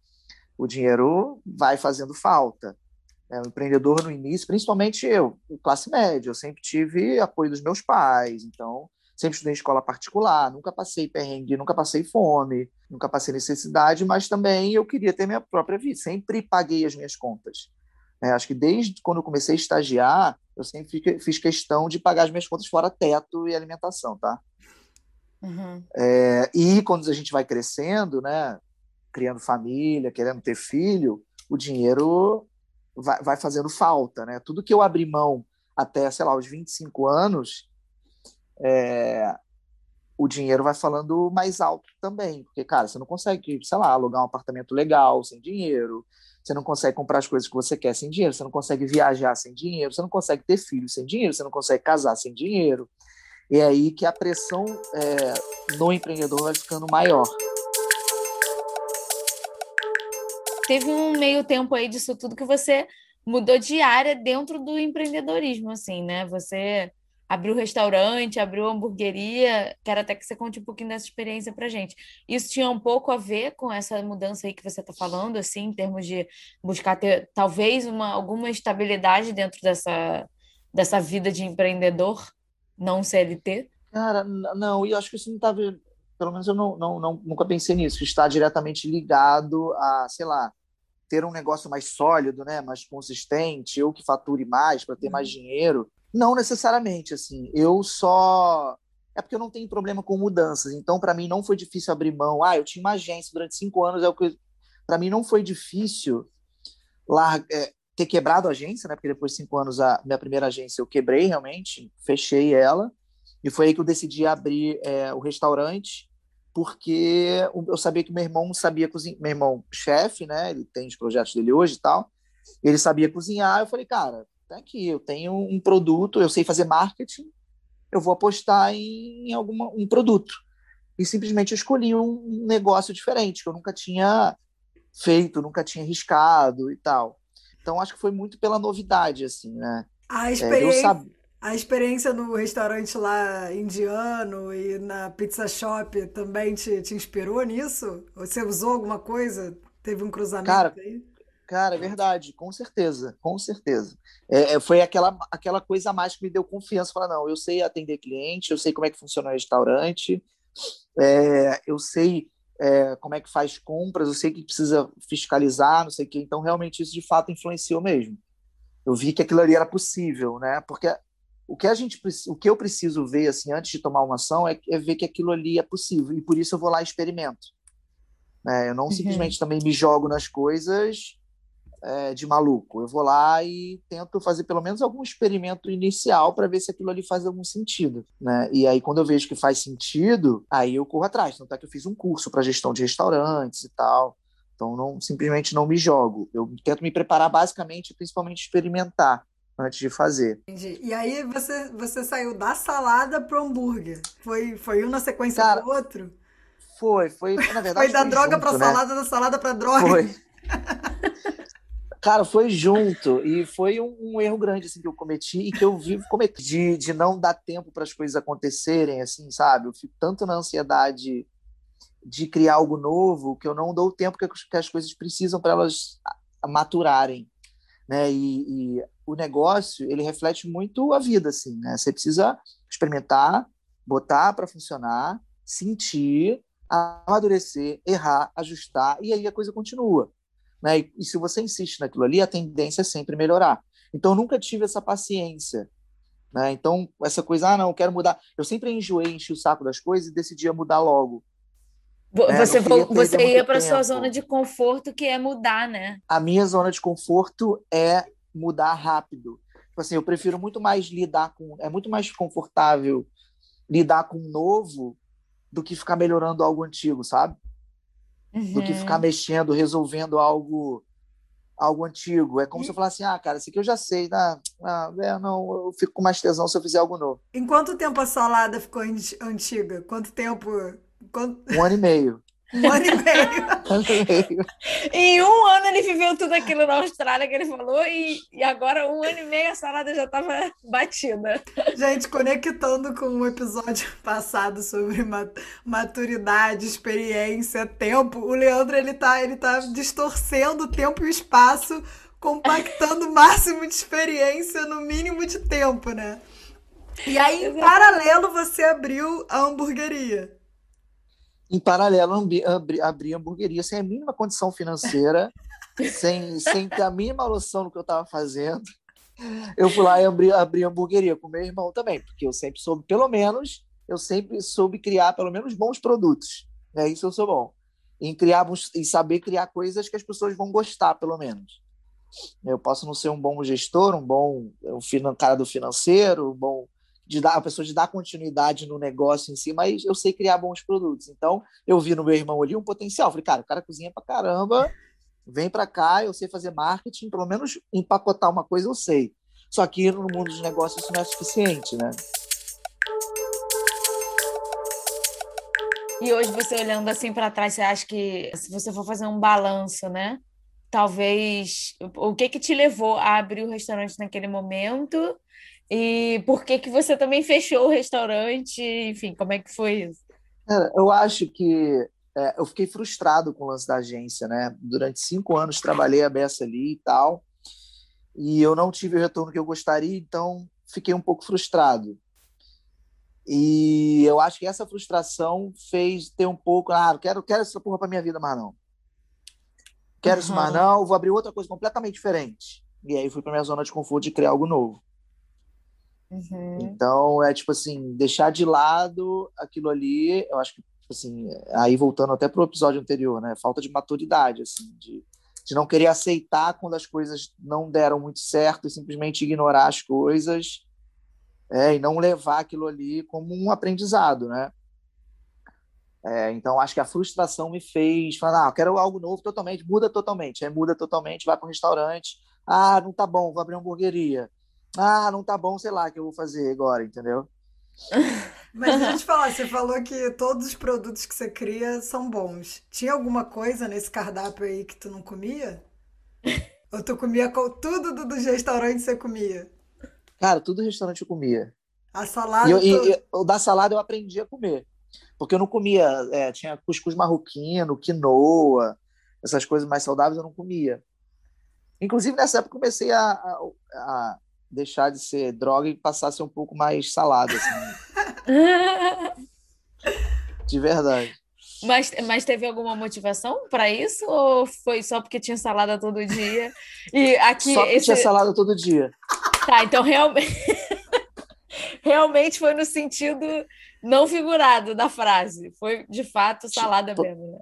o dinheiro vai fazendo falta. É, o empreendedor no início, principalmente eu, classe média, eu sempre tive apoio dos meus pais, então sempre estudei em escola particular, nunca passei perrengue, nunca passei fome, nunca passei necessidade, mas também eu queria ter minha própria vida, sempre paguei as minhas contas. É, acho que desde quando eu comecei a estagiar, eu sempre fiz questão de pagar as minhas contas fora teto e alimentação, tá? Uhum. É, e quando a gente vai crescendo, né, criando família, querendo ter filho, o dinheiro vai, vai fazendo falta, né? Tudo que eu abri mão até, sei lá, os 25 anos, é, o dinheiro vai falando mais alto também, porque, cara, você não consegue, sei lá, alugar um apartamento legal sem dinheiro, você não consegue comprar as coisas que você quer sem dinheiro, você não consegue viajar sem dinheiro, você não consegue ter filhos sem dinheiro, você não consegue casar sem dinheiro. E é aí que a pressão é, no empreendedor vai ficando maior teve um meio tempo aí disso tudo que você mudou de área dentro do empreendedorismo, assim, né? Você abriu restaurante, abriu hamburgueria. Quero até que você conte um pouquinho dessa experiência para gente. Isso tinha um pouco a ver com essa mudança aí que você está falando, assim, em termos de buscar ter talvez uma, alguma estabilidade dentro dessa, dessa vida de empreendedor, não CLT? Cara, não, e eu acho que isso não estava pelo menos eu não, não, não, nunca pensei nisso, que está diretamente ligado a, sei lá, ter um negócio mais sólido, né, mais consistente, ou que fature mais para ter mais uhum. dinheiro. Não necessariamente, assim. Eu só é porque eu não tenho problema com mudanças. Então, para mim, não foi difícil abrir mão. Ah, eu tinha uma agência durante cinco anos. É o que para mim não foi difícil é, ter quebrado a agência, né? Porque depois de cinco anos a minha primeira agência eu quebrei realmente, fechei ela e foi aí que eu decidi abrir é, o restaurante porque eu sabia que meu irmão sabia cozinhar, meu irmão chefe, né? Ele tem os projetos dele hoje e tal. Ele sabia cozinhar. Eu falei, cara, tá aqui, eu tenho um produto, eu sei fazer marketing, eu vou apostar em alguma, um produto. E simplesmente eu escolhi um negócio diferente, que eu nunca tinha feito, nunca tinha arriscado e tal. Então, acho que foi muito pela novidade, assim, né? A experiência, é, a experiência no restaurante lá indiano e na pizza shop também te, te inspirou nisso? Você usou alguma coisa? Teve um cruzamento cara, aí? Cara, é verdade, com certeza, com certeza. É, é, foi aquela, aquela coisa a mais que me deu confiança. Falar, não, eu sei atender cliente, eu sei como é que funciona o restaurante, é, eu sei é, como é que faz compras, eu sei que precisa fiscalizar, não sei o quê. Então, realmente, isso de fato influenciou mesmo. Eu vi que aquilo ali era possível, né? Porque o que a gente o que eu preciso ver assim antes de tomar uma ação é, é ver que aquilo ali é possível e por isso eu vou lá e experimento. É, eu não uhum. simplesmente também me jogo nas coisas é, de maluco. Eu vou lá e tento fazer pelo menos algum experimento inicial para ver se aquilo ali faz algum sentido, né? E aí quando eu vejo que faz sentido, aí eu corro atrás. Tanto é que eu fiz um curso para gestão de restaurantes e tal. Então não simplesmente não me jogo. Eu tento me preparar basicamente, principalmente experimentar antes de fazer. Entendi. E aí você você saiu da salada pro hambúrguer. Foi foi um na sequência Cara, do outro? Foi, foi, na verdade. foi da foi droga para né? salada, da salada para droga. Foi. Cara, foi junto e foi um, um, erro grande assim que eu cometi e que eu vivo cometendo de, de não dar tempo para as coisas acontecerem, assim, sabe? Eu fico tanto na ansiedade de criar algo novo que eu não dou o tempo que, que as coisas precisam para elas maturarem, né? E, e, o negócio ele reflete muito a vida, assim, né? Você precisa experimentar, botar para funcionar, sentir, amadurecer, errar, ajustar e aí a coisa continua. Né? E, e se você insiste naquilo ali, a tendência é sempre melhorar. Então, eu nunca tive essa paciência. Né? Então, essa coisa, ah, não, eu quero mudar. Eu sempre enjoei, enchi o saco das coisas e decidia mudar logo. Né? Você, você ia para sua zona de conforto, que é mudar, né? A minha zona de conforto é mudar rápido. Tipo assim, eu prefiro muito mais lidar com. É muito mais confortável lidar com o novo do que ficar melhorando algo antigo, sabe? Uhum. do que ficar uhum. mexendo, resolvendo algo algo antigo. É como se eu falasse, ah, cara, isso aqui eu já sei, né? ah, é, não, eu fico com mais tesão se eu fizer algo novo. Em quanto tempo a salada ficou antiga? Quanto tempo? Quanto... Um ano e meio. Um ano e meio. em um ano ele viveu tudo aquilo na Austrália que ele falou, e, e agora, um ano e meio, a salada já estava batida. Gente, conectando com o episódio passado sobre maturidade, experiência, tempo, o Leandro ele tá, ele tá distorcendo o tempo e o espaço, compactando o máximo de experiência no mínimo de tempo, né? E aí, em paralelo, você abriu a hamburgueria em paralelo, abri, abri hamburgueria sem a mínima condição financeira, sem, sem ter a mínima noção do que eu estava fazendo. Eu fui lá e abri, abri hamburgueria com meu irmão também, porque eu sempre soube, pelo menos, eu sempre soube criar pelo menos bons produtos. Né? Isso eu sou bom. Em criar em saber criar coisas que as pessoas vão gostar, pelo menos. Eu posso não ser um bom gestor, um bom um cara do financeiro, um bom de dar a pessoa de dar continuidade no negócio em si, mas eu sei criar bons produtos. Então, eu vi no meu irmão ali um potencial. Falei, cara, o cara cozinha pra caramba, vem para cá, eu sei fazer marketing, pelo menos empacotar uma coisa eu sei. Só que no mundo dos negócios isso não é suficiente, né? E hoje você olhando assim para trás, você acha que se você for fazer um balanço, né? Talvez o que que te levou a abrir o restaurante naquele momento e por que que você também fechou o restaurante? Enfim, como é que foi isso? eu acho que é, eu fiquei frustrado com o lance da agência, né? Durante cinco anos trabalhei a beça ali e tal, e eu não tive o retorno que eu gostaria, então fiquei um pouco frustrado. E eu acho que essa frustração fez ter um pouco, ah, quero, quero essa porra para minha vida mais não. Quero uhum. isso mais não, vou abrir outra coisa completamente diferente. E aí fui para minha zona de conforto de criar algo novo. Uhum. Então, é tipo assim, deixar de lado aquilo ali, eu acho que, tipo assim, aí voltando até pro episódio anterior, né? Falta de maturidade, assim, de, de não querer aceitar quando as coisas não deram muito certo e simplesmente ignorar as coisas é, e não levar aquilo ali como um aprendizado, né? É, então, acho que a frustração me fez falar, ah, quero algo novo totalmente, muda totalmente. Aí muda totalmente, vai para um restaurante, ah, não tá bom, vou abrir uma hamburgueria ah, não tá bom, sei lá, o que eu vou fazer agora, entendeu? Mas deixa eu te falar, você falou que todos os produtos que você cria são bons. Tinha alguma coisa nesse cardápio aí que tu não comia? Ou tu comia tudo do, dos restaurantes você comia? Cara, tudo restaurante eu comia. A salada. E, eu, e, e o da salada eu aprendi a comer. Porque eu não comia, é, tinha cuscuz marroquino, quinoa, essas coisas mais saudáveis eu não comia. Inclusive, nessa época, comecei a, a, a deixar de ser droga e passar a ser um pouco mais salada. Assim. de verdade. Mas, mas teve alguma motivação para isso? Ou foi só porque tinha salada todo dia? E aqui, só porque esse... tinha salada todo dia. Tá, então realmente. realmente foi no sentido não figurado da frase. Foi de fato salada mesmo. Né?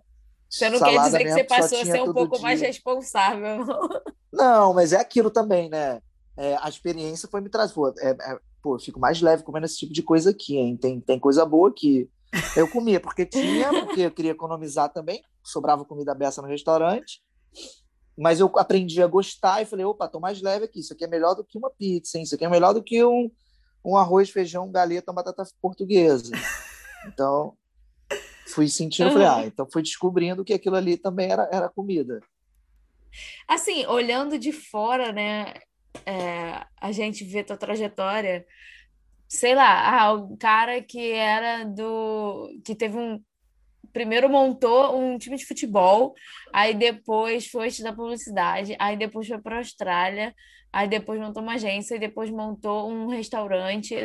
Você não quer dizer que você passou a ser um pouco dia. mais responsável. Não, mas é aquilo também, né? É, a experiência foi me trazer. Pô, é, é, pô, eu fico mais leve comendo esse tipo de coisa aqui, hein? Tem, tem coisa boa aqui. Eu comia porque tinha, porque eu queria economizar também. Sobrava comida beça no restaurante. Mas eu aprendi a gostar e falei, opa, tô mais leve aqui. Isso aqui é melhor do que uma pizza, hein? Isso aqui é melhor do que um, um arroz, feijão, galeta, batata portuguesa. Então, fui sentindo, uhum. falei, ah, então fui descobrindo que aquilo ali também era, era comida. Assim, olhando de fora, né, é, a gente vê tua trajetória, sei lá, ah, o cara que era do. que teve um. Primeiro montou um time de futebol, aí depois foi estudar publicidade, aí depois foi para a Austrália, aí depois montou uma agência, e depois montou um restaurante.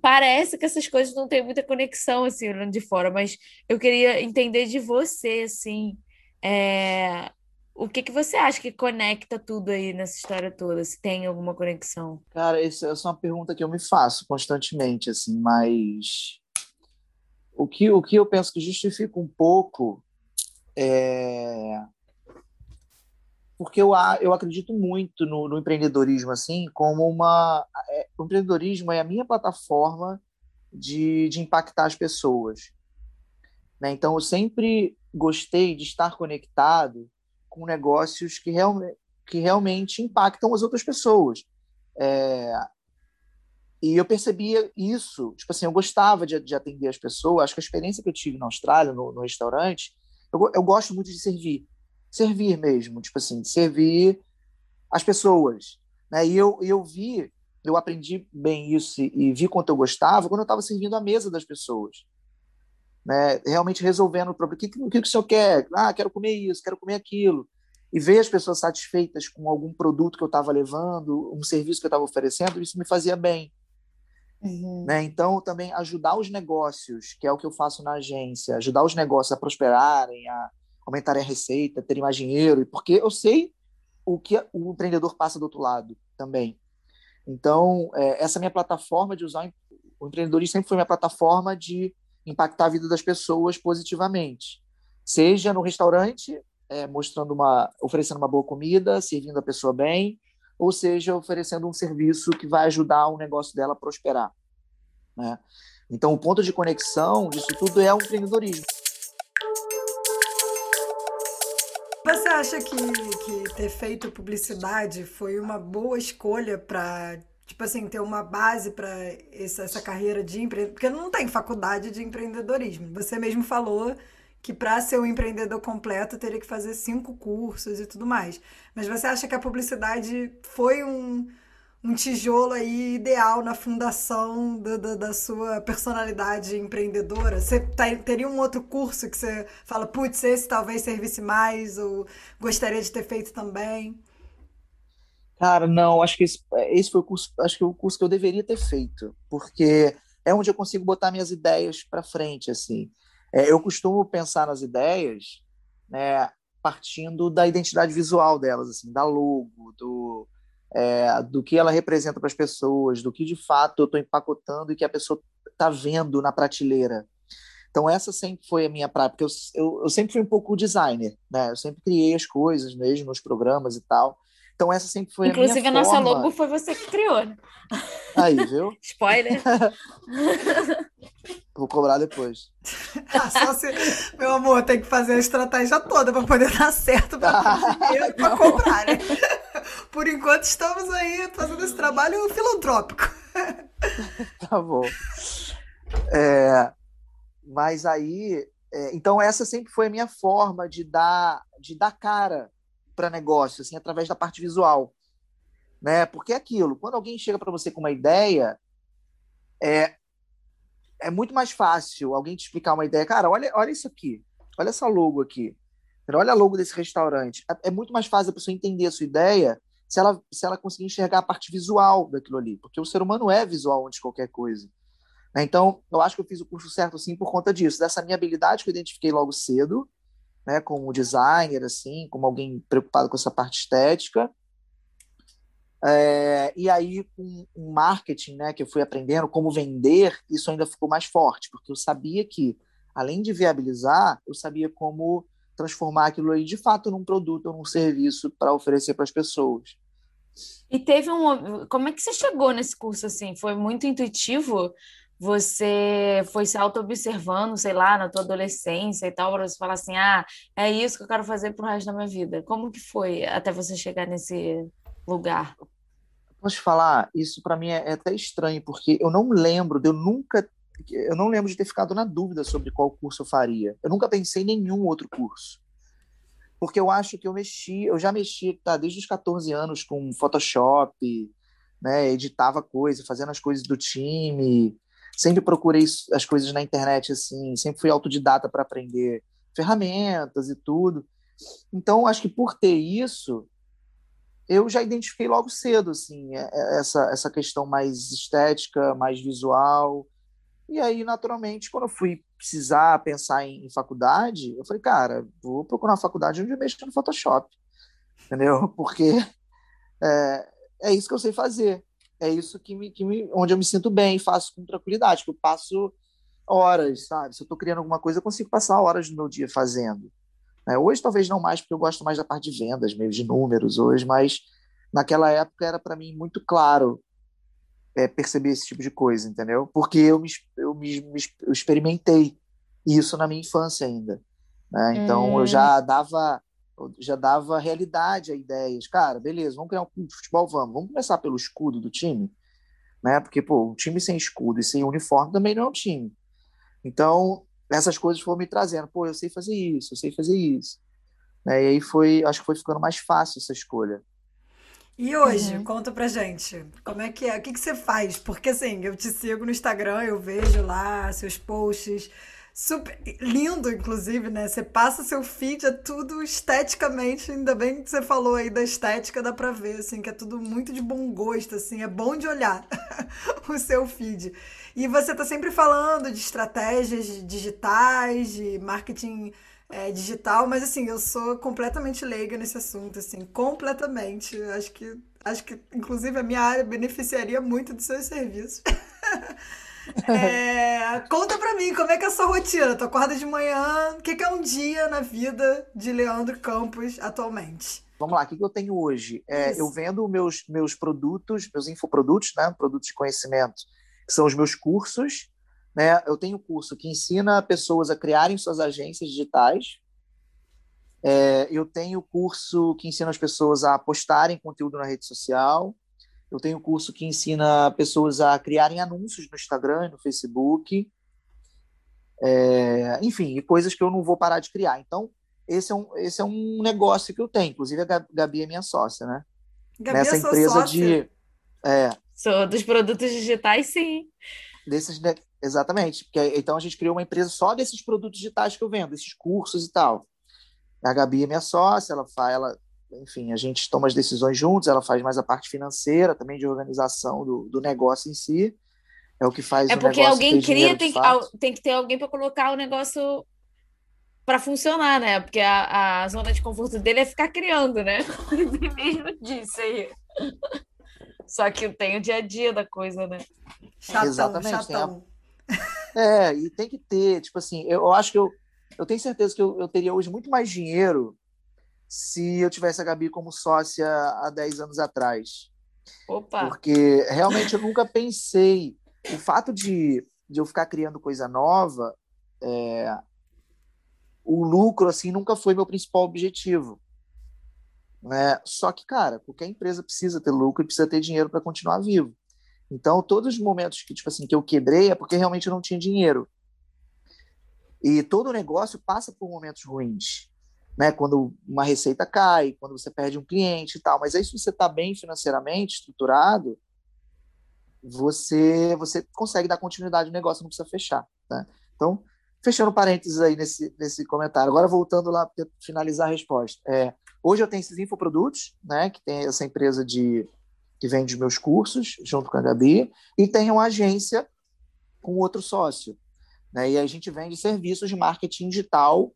Parece que essas coisas não têm muita conexão, assim, olhando de fora, mas eu queria entender de você, assim, é... o que, que você acha que conecta tudo aí nessa história toda, se tem alguma conexão? Cara, essa é uma pergunta que eu me faço constantemente, assim, mas o que, o que eu penso que justifica um pouco é porque eu, eu acredito muito no, no empreendedorismo assim como uma é, o empreendedorismo é a minha plataforma de, de impactar as pessoas né? então eu sempre gostei de estar conectado com negócios que, real, que realmente impactam as outras pessoas é, e eu percebia isso tipo assim eu gostava de, de atender as pessoas acho que a experiência que eu tive na Austrália no, no restaurante eu, eu gosto muito de servir servir mesmo, tipo assim, servir as pessoas. Né? E eu, eu vi, eu aprendi bem isso e, e vi quanto eu gostava quando eu estava servindo a mesa das pessoas. Né? Realmente resolvendo o problema. O que, o que o senhor quer? Ah, quero comer isso, quero comer aquilo. E ver as pessoas satisfeitas com algum produto que eu estava levando, um serviço que eu estava oferecendo, isso me fazia bem. Uhum. Né? Então, também ajudar os negócios, que é o que eu faço na agência, ajudar os negócios a prosperarem, a, aumentarem a receita, terem mais dinheiro, porque eu sei o que o empreendedor passa do outro lado também. Então, é, essa minha plataforma de usar o empreendedorismo sempre foi minha plataforma de impactar a vida das pessoas positivamente, seja no restaurante, é, mostrando uma, oferecendo uma boa comida, servindo a pessoa bem, ou seja, oferecendo um serviço que vai ajudar o negócio dela a prosperar. Né? Então, o ponto de conexão disso tudo é o empreendedorismo. Você acha que, que ter feito publicidade foi uma boa escolha para, tipo assim, ter uma base para essa, essa carreira de empreendedor? Porque não tem faculdade de empreendedorismo. Você mesmo falou que para ser um empreendedor completo teria que fazer cinco cursos e tudo mais. Mas você acha que a publicidade foi um, um tijolo aí ideal na fundação da, da, da sua personalidade empreendedora? Você tá, teria um outro curso que você fala, putz, esse talvez servisse mais, ou gostaria de ter feito também? Cara, não, acho que esse, esse foi o curso, acho que o curso que eu deveria ter feito, porque é onde eu consigo botar minhas ideias para frente, assim. É, eu costumo pensar nas ideias, né, partindo da identidade visual delas, assim, da logo, do, é, do que ela representa para as pessoas, do que de fato eu estou empacotando e que a pessoa está vendo na prateleira. Então, essa sempre foi a minha prática. Eu, eu, eu, sempre fui um pouco designer, né? Eu sempre criei as coisas mesmo, nos programas e tal. Então, essa sempre foi Inclusive, a minha Inclusive, a nossa logo foi você que criou, né? Aí, viu? Spoiler. Vou cobrar depois. Ah, só se... Meu amor, tem que fazer a estratégia toda para poder dar certo para comprar, né? Por enquanto estamos aí fazendo esse trabalho filantrópico. Tá bom. É, mas aí, é, então essa sempre foi a minha forma de dar, de dar cara para negócio, assim, através da parte visual, né? Porque é aquilo, quando alguém chega para você com uma ideia, é é muito mais fácil alguém te explicar uma ideia. Cara, olha, olha isso aqui, olha essa logo aqui, olha a logo desse restaurante. É, é muito mais fácil a pessoa entender a sua ideia se ela, se ela conseguir enxergar a parte visual daquilo ali, porque o ser humano é visual antes de qualquer coisa. Né? Então, eu acho que eu fiz o curso certo, sim, por conta disso, dessa minha habilidade que eu identifiquei logo cedo, né, como designer, assim, como alguém preocupado com essa parte estética. É, e aí, com o marketing, né, que eu fui aprendendo como vender, isso ainda ficou mais forte, porque eu sabia que, além de viabilizar, eu sabia como transformar aquilo aí de fato num produto ou num serviço para oferecer para as pessoas. E teve um. Como é que você chegou nesse curso assim? Foi muito intuitivo? Você foi se auto-observando, sei lá, na tua adolescência e tal, para você falar assim: ah, é isso que eu quero fazer pro resto da minha vida. Como que foi até você chegar nesse lugar? Posso falar? Isso para mim é, é até estranho, porque eu não lembro eu nunca eu não lembro de ter ficado na dúvida sobre qual curso eu faria. Eu nunca pensei em nenhum outro curso. Porque eu acho que eu mexi, eu já mexi tá, desde os 14 anos com Photoshop, né, editava coisa, fazendo as coisas do time, sempre procurei as coisas na internet assim, sempre fui autodidata para aprender ferramentas e tudo. Então, acho que por ter isso, eu já identifiquei logo cedo assim, é, é, essa essa questão mais estética, mais visual, e aí, naturalmente, quando eu fui precisar pensar em, em faculdade, eu falei, cara, vou procurar uma faculdade onde eu mexo no Photoshop, entendeu? Porque é, é isso que eu sei fazer, é isso que me, que me, onde eu me sinto bem, faço com tranquilidade, que eu passo horas, sabe? Se eu estou criando alguma coisa, eu consigo passar horas do meu dia fazendo. Né? Hoje talvez não mais, porque eu gosto mais da parte de vendas, meio de números hoje, mas naquela época era para mim muito claro é, perceber esse tipo de coisa, entendeu? Porque eu me, eu me, me eu experimentei isso na minha infância ainda. Né? Então eu já hum. Já dava realidade a ideias. Cara, beleza, vamos criar um clube de futebol, vamos. Vamos começar pelo escudo do time, né? Porque pô, um time sem escudo e sem uniforme também não é um time. Então essas coisas foram me trazendo. Pô, eu sei fazer isso, eu sei fazer isso. Né? E aí foi, acho que foi ficando mais fácil essa escolha. E hoje, uhum. conta pra gente, como é que é? O que, que você faz? Porque assim, eu te sigo no Instagram, eu vejo lá seus posts, super lindo, inclusive, né? Você passa seu feed, é tudo esteticamente, ainda bem que você falou aí da estética, dá pra ver, assim, que é tudo muito de bom gosto, assim, é bom de olhar o seu feed. E você tá sempre falando de estratégias digitais, de marketing é, digital, mas assim, eu sou completamente leiga nesse assunto, assim, completamente. Acho que, acho que inclusive, a minha área beneficiaria muito dos seus serviços. é, conta pra mim, como é que é a sua rotina? Tu acorda de manhã, o que, que é um dia na vida de Leandro Campos atualmente? Vamos lá, o que, que eu tenho hoje? É, eu vendo meus, meus produtos, meus infoprodutos, né, produtos de conhecimento, que são os meus cursos, né? Eu tenho um curso que ensina pessoas a criarem suas agências digitais. É, eu tenho curso que ensina as pessoas a postarem conteúdo na rede social. Eu tenho curso que ensina pessoas a criarem anúncios no Instagram, no Facebook. É, enfim, coisas que eu não vou parar de criar. Então, esse é um, esse é um negócio que eu tenho. Inclusive, a Gabi é minha sócia, né? Gabi Nessa é empresa sócia. de. É, Sou dos produtos digitais, sim. Desses, Exatamente. Porque, então a gente criou uma empresa só desses produtos digitais que eu vendo, esses cursos e tal. A Gabi é minha sócia, ela faz, ela, enfim, a gente toma as decisões juntos, ela faz mais a parte financeira, também de organização do, do negócio em si. É o que faz É porque alguém cria, tem, tem que ter alguém para colocar o negócio para funcionar, né? Porque a, a zona de conforto dele é ficar criando, né? Ele mesmo disse aí. Só que tem o dia a dia da coisa, né? Chatão, Exatamente. Chatão. É, e tem que ter, tipo assim, eu, eu acho que eu, eu tenho certeza que eu, eu teria hoje muito mais dinheiro se eu tivesse a Gabi como sócia há 10 anos atrás. Opa! Porque realmente eu nunca pensei. O fato de, de eu ficar criando coisa nova, é, o lucro assim nunca foi meu principal objetivo. Né? Só que, cara, qualquer empresa precisa ter lucro e precisa ter dinheiro para continuar vivo. Então, todos os momentos que, tipo assim, que eu quebrei é porque realmente eu não tinha dinheiro. E todo negócio passa por momentos ruins, né? Quando uma receita cai, quando você perde um cliente e tal. Mas aí, se você está bem financeiramente estruturado, você você consegue dar continuidade no negócio, não precisa fechar, né? Então, fechando parênteses aí nesse, nesse comentário. Agora, voltando lá para finalizar a resposta. É, hoje eu tenho esses infoprodutos, né? Que tem essa empresa de que vende meus cursos junto com a Gabi, e tem uma agência com outro sócio. Né? E a gente vende serviços de marketing digital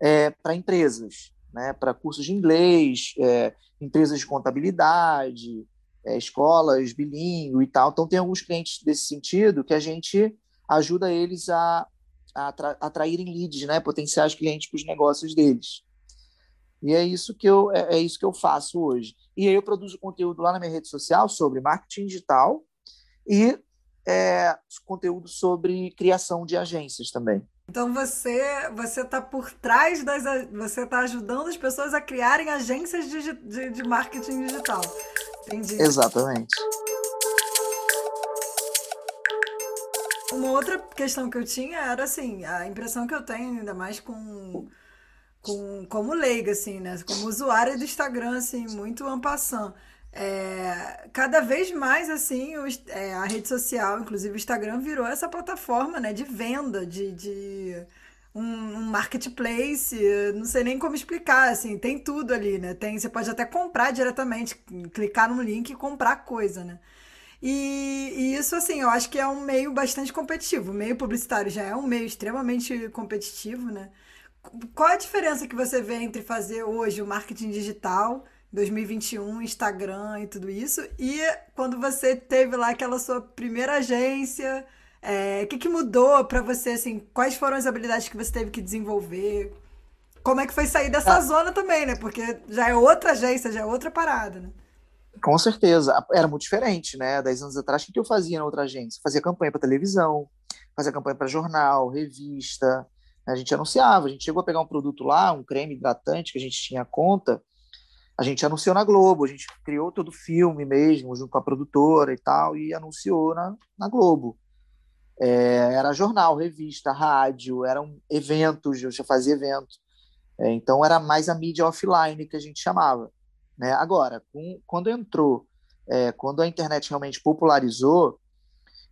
é, para empresas, né? para cursos de inglês, é, empresas de contabilidade, é, escolas bilíngue e tal. Então, tem alguns clientes desse sentido que a gente ajuda eles a, a atraírem leads, né? potenciais clientes para os negócios deles. E é isso que eu é, é, isso que eu faço hoje. E aí eu produzo conteúdo lá na minha rede social sobre marketing digital e é, conteúdo sobre criação de agências também. Então você você está por trás das você está ajudando as pessoas a criarem agências de, de, de marketing digital. Entendi. Exatamente. Uma outra questão que eu tinha era assim, a impressão que eu tenho, ainda mais com com, como leiga, assim, né? Como usuária do Instagram, assim, muito ampassant. É, cada vez mais, assim, os, é, a rede social, inclusive o Instagram, virou essa plataforma, né? De venda, de... de um, um, marketplace, não sei nem como explicar, assim, tem tudo ali, né? Tem, você pode até comprar diretamente, clicar num link e comprar coisa, né? E, e, isso, assim, eu acho que é um meio bastante competitivo. O meio publicitário já é um meio extremamente competitivo, né? Qual a diferença que você vê entre fazer hoje o marketing digital, 2021, Instagram e tudo isso, e quando você teve lá aquela sua primeira agência? É, o que, que mudou para você? Assim, quais foram as habilidades que você teve que desenvolver? Como é que foi sair dessa ah. zona também, né? Porque já é outra agência, já é outra parada, né? Com certeza. Era muito diferente, né? Dez anos atrás, o que eu fazia na outra agência? Fazia campanha para televisão, fazia campanha para jornal, revista, a gente anunciava, a gente chegou a pegar um produto lá, um creme hidratante que a gente tinha conta, a gente anunciou na Globo, a gente criou todo o filme mesmo, junto com a produtora e tal, e anunciou na, na Globo. É, era jornal, revista, rádio, eram eventos, eu já fazia evento. É, então era mais a mídia offline que a gente chamava. Né? Agora, com, quando entrou, é, quando a internet realmente popularizou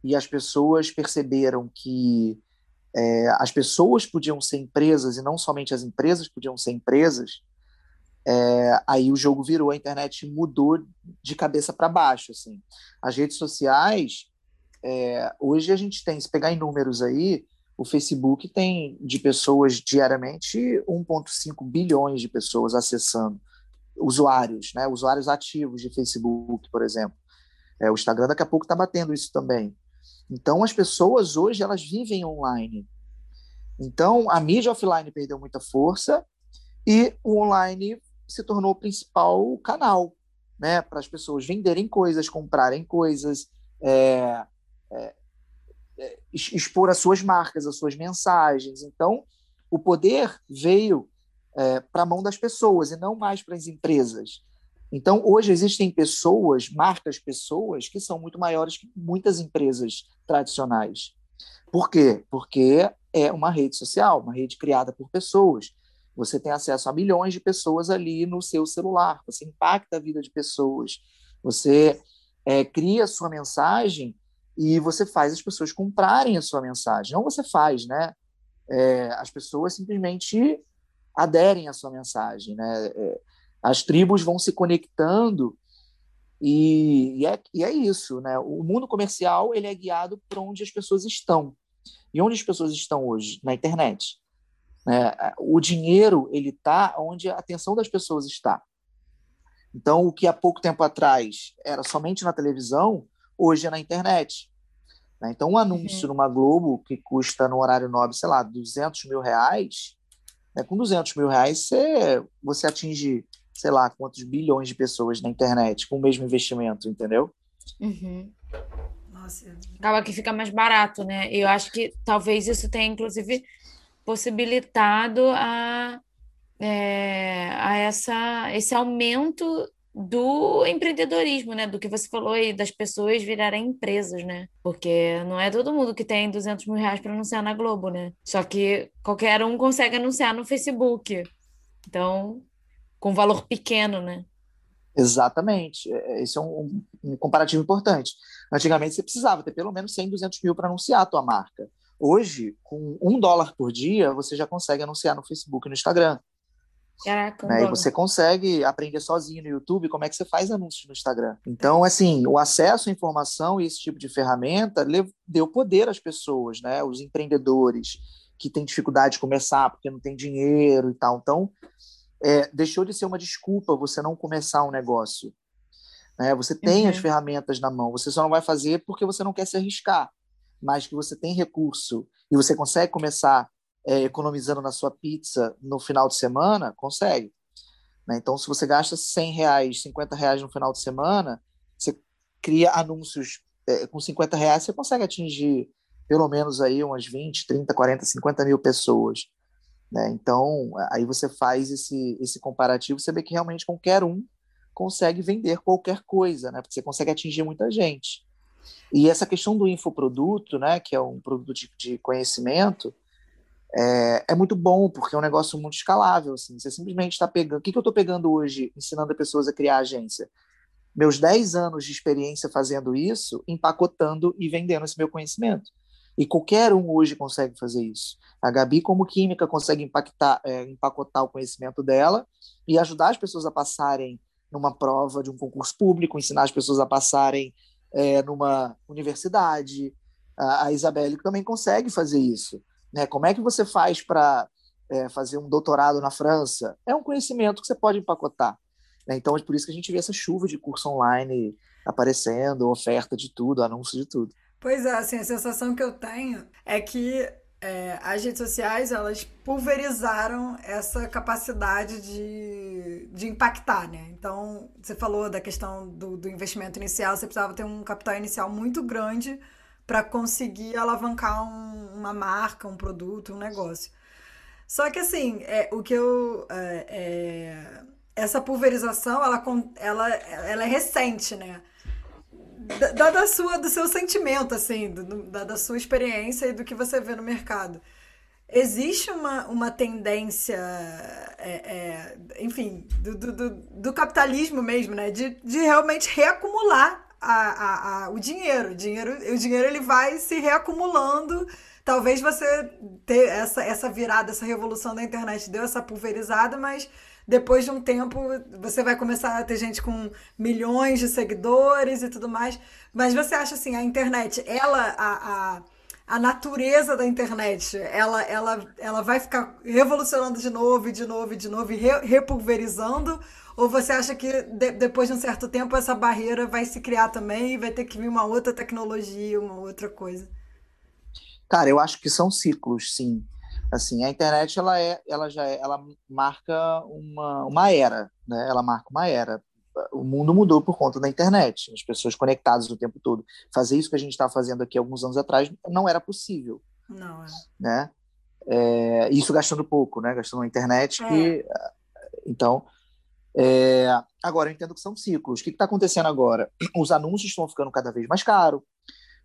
e as pessoas perceberam que é, as pessoas podiam ser empresas e não somente as empresas podiam ser empresas, é, aí o jogo virou, a internet mudou de cabeça para baixo. Assim. As redes sociais, é, hoje a gente tem, se pegar em números aí, o Facebook tem de pessoas diariamente 1,5 bilhões de pessoas acessando, usuários, né, usuários ativos de Facebook, por exemplo. É, o Instagram daqui a pouco está batendo isso também. Então, as pessoas hoje elas vivem online. Então, a mídia offline perdeu muita força e o online se tornou o principal canal né, para as pessoas venderem coisas, comprarem coisas, é, é, é, expor as suas marcas, as suas mensagens. Então, o poder veio é, para a mão das pessoas e não mais para as empresas. Então, hoje existem pessoas, marcas pessoas, que são muito maiores que muitas empresas tradicionais. Por quê? Porque é uma rede social, uma rede criada por pessoas. Você tem acesso a milhões de pessoas ali no seu celular, você impacta a vida de pessoas, você é, cria a sua mensagem e você faz as pessoas comprarem a sua mensagem. Não você faz, né? É, as pessoas simplesmente aderem à sua mensagem, né? É, as tribos vão se conectando e, e, é, e é isso, né? O mundo comercial ele é guiado por onde as pessoas estão. E onde as pessoas estão hoje? Na internet. Né? O dinheiro ele está onde a atenção das pessoas está. Então, o que há pouco tempo atrás era somente na televisão, hoje é na internet. Né? Então, um anúncio uhum. numa Globo que custa no horário nobre, sei lá, 200 mil reais, né? com 200 mil reais você, você atinge sei lá, quantos bilhões de pessoas na internet com o mesmo investimento, entendeu? Uhum. Nossa. Acaba que fica mais barato, né? Eu acho que talvez isso tenha, inclusive, possibilitado a, é, a essa, esse aumento do empreendedorismo, né? Do que você falou aí, das pessoas virarem empresas, né? Porque não é todo mundo que tem 200 mil reais para anunciar na Globo, né? Só que qualquer um consegue anunciar no Facebook. Então, com valor pequeno, né? Exatamente. É, é, esse é um, um, comparativo importante. Antigamente você precisava ter pelo menos 100, 200 mil para anunciar a tua marca. Hoje, com um dólar por dia, você já consegue anunciar no Facebook e no Instagram. Caraca, né? E você consegue aprender sozinho no YouTube como é que você faz anúncios no Instagram. Então, assim, o acesso à informação e esse tipo de ferramenta deu poder às pessoas, né? Os empreendedores que têm dificuldade de começar porque não tem dinheiro e tal. Então, é, deixou de ser uma desculpa você não começar um negócio. Né? Você tem uhum. as ferramentas na mão, você só não vai fazer porque você não quer se arriscar, mas que você tem recurso e você consegue começar é, economizando na sua pizza no final de semana, consegue. Né? Então, se você gasta 100 reais, 50 reais no final de semana, você cria anúncios é, com 50 reais, você consegue atingir pelo menos aí umas 20, 30, 40, 50 mil pessoas. Né? Então, aí você faz esse, esse comparativo, você vê que realmente qualquer um consegue vender qualquer coisa, né? porque você consegue atingir muita gente. E essa questão do infoproduto, né, que é um produto de, de conhecimento, é, é, muito bom, porque é um negócio muito escalável. Assim. Você simplesmente está pegando. O que, que eu estou pegando hoje, ensinando pessoas a criar agência? Meus 10 anos de experiência fazendo isso, empacotando e vendendo esse meu conhecimento. E qualquer um hoje consegue fazer isso. A Gabi, como química, consegue impactar, é, empacotar o conhecimento dela e ajudar as pessoas a passarem numa prova de um concurso público, ensinar as pessoas a passarem é, numa universidade. A, a Isabelle também consegue fazer isso. Né? Como é que você faz para é, fazer um doutorado na França? É um conhecimento que você pode empacotar. Né? Então, é por isso que a gente vê essa chuva de curso online aparecendo, oferta de tudo, anúncio de tudo. Pois é, assim, a sensação que eu tenho é que é, as redes sociais elas pulverizaram essa capacidade de, de impactar, né? Então, você falou da questão do, do investimento inicial, você precisava ter um capital inicial muito grande para conseguir alavancar um, uma marca, um produto, um negócio. Só que assim, é, o que eu. É, é, essa pulverização, ela, ela, ela é recente, né? Da, da sua, do seu sentimento, assim, do, da, da sua experiência e do que você vê no mercado. Existe uma, uma tendência, é, é, enfim, do, do, do, capitalismo mesmo, né? De, de realmente reacumular a, a, a, o dinheiro. O dinheiro, o dinheiro ele vai se reacumulando. Talvez você ter essa, essa virada, essa revolução da internet deu essa pulverizada, mas depois de um tempo você vai começar a ter gente com milhões de seguidores e tudo mais. Mas você acha assim, a internet, ela, a, a, a natureza da internet, ela, ela, ela vai ficar revolucionando de novo e de novo e de novo e re, repulverizando? Ou você acha que de, depois de um certo tempo essa barreira vai se criar também e vai ter que vir uma outra tecnologia, uma outra coisa? Cara, eu acho que são ciclos, sim. Assim, a internet ela é, ela já é, ela marca uma, uma era, né? Ela marca uma era. O mundo mudou por conta da internet, as pessoas conectadas o tempo todo. Fazer isso que a gente está fazendo aqui alguns anos atrás não era possível. Não é. Né? É, isso gastando pouco, né? Gastando na internet. É. Que, então, é, agora eu entendo que são ciclos. O que está acontecendo agora? Os anúncios estão ficando cada vez mais caros.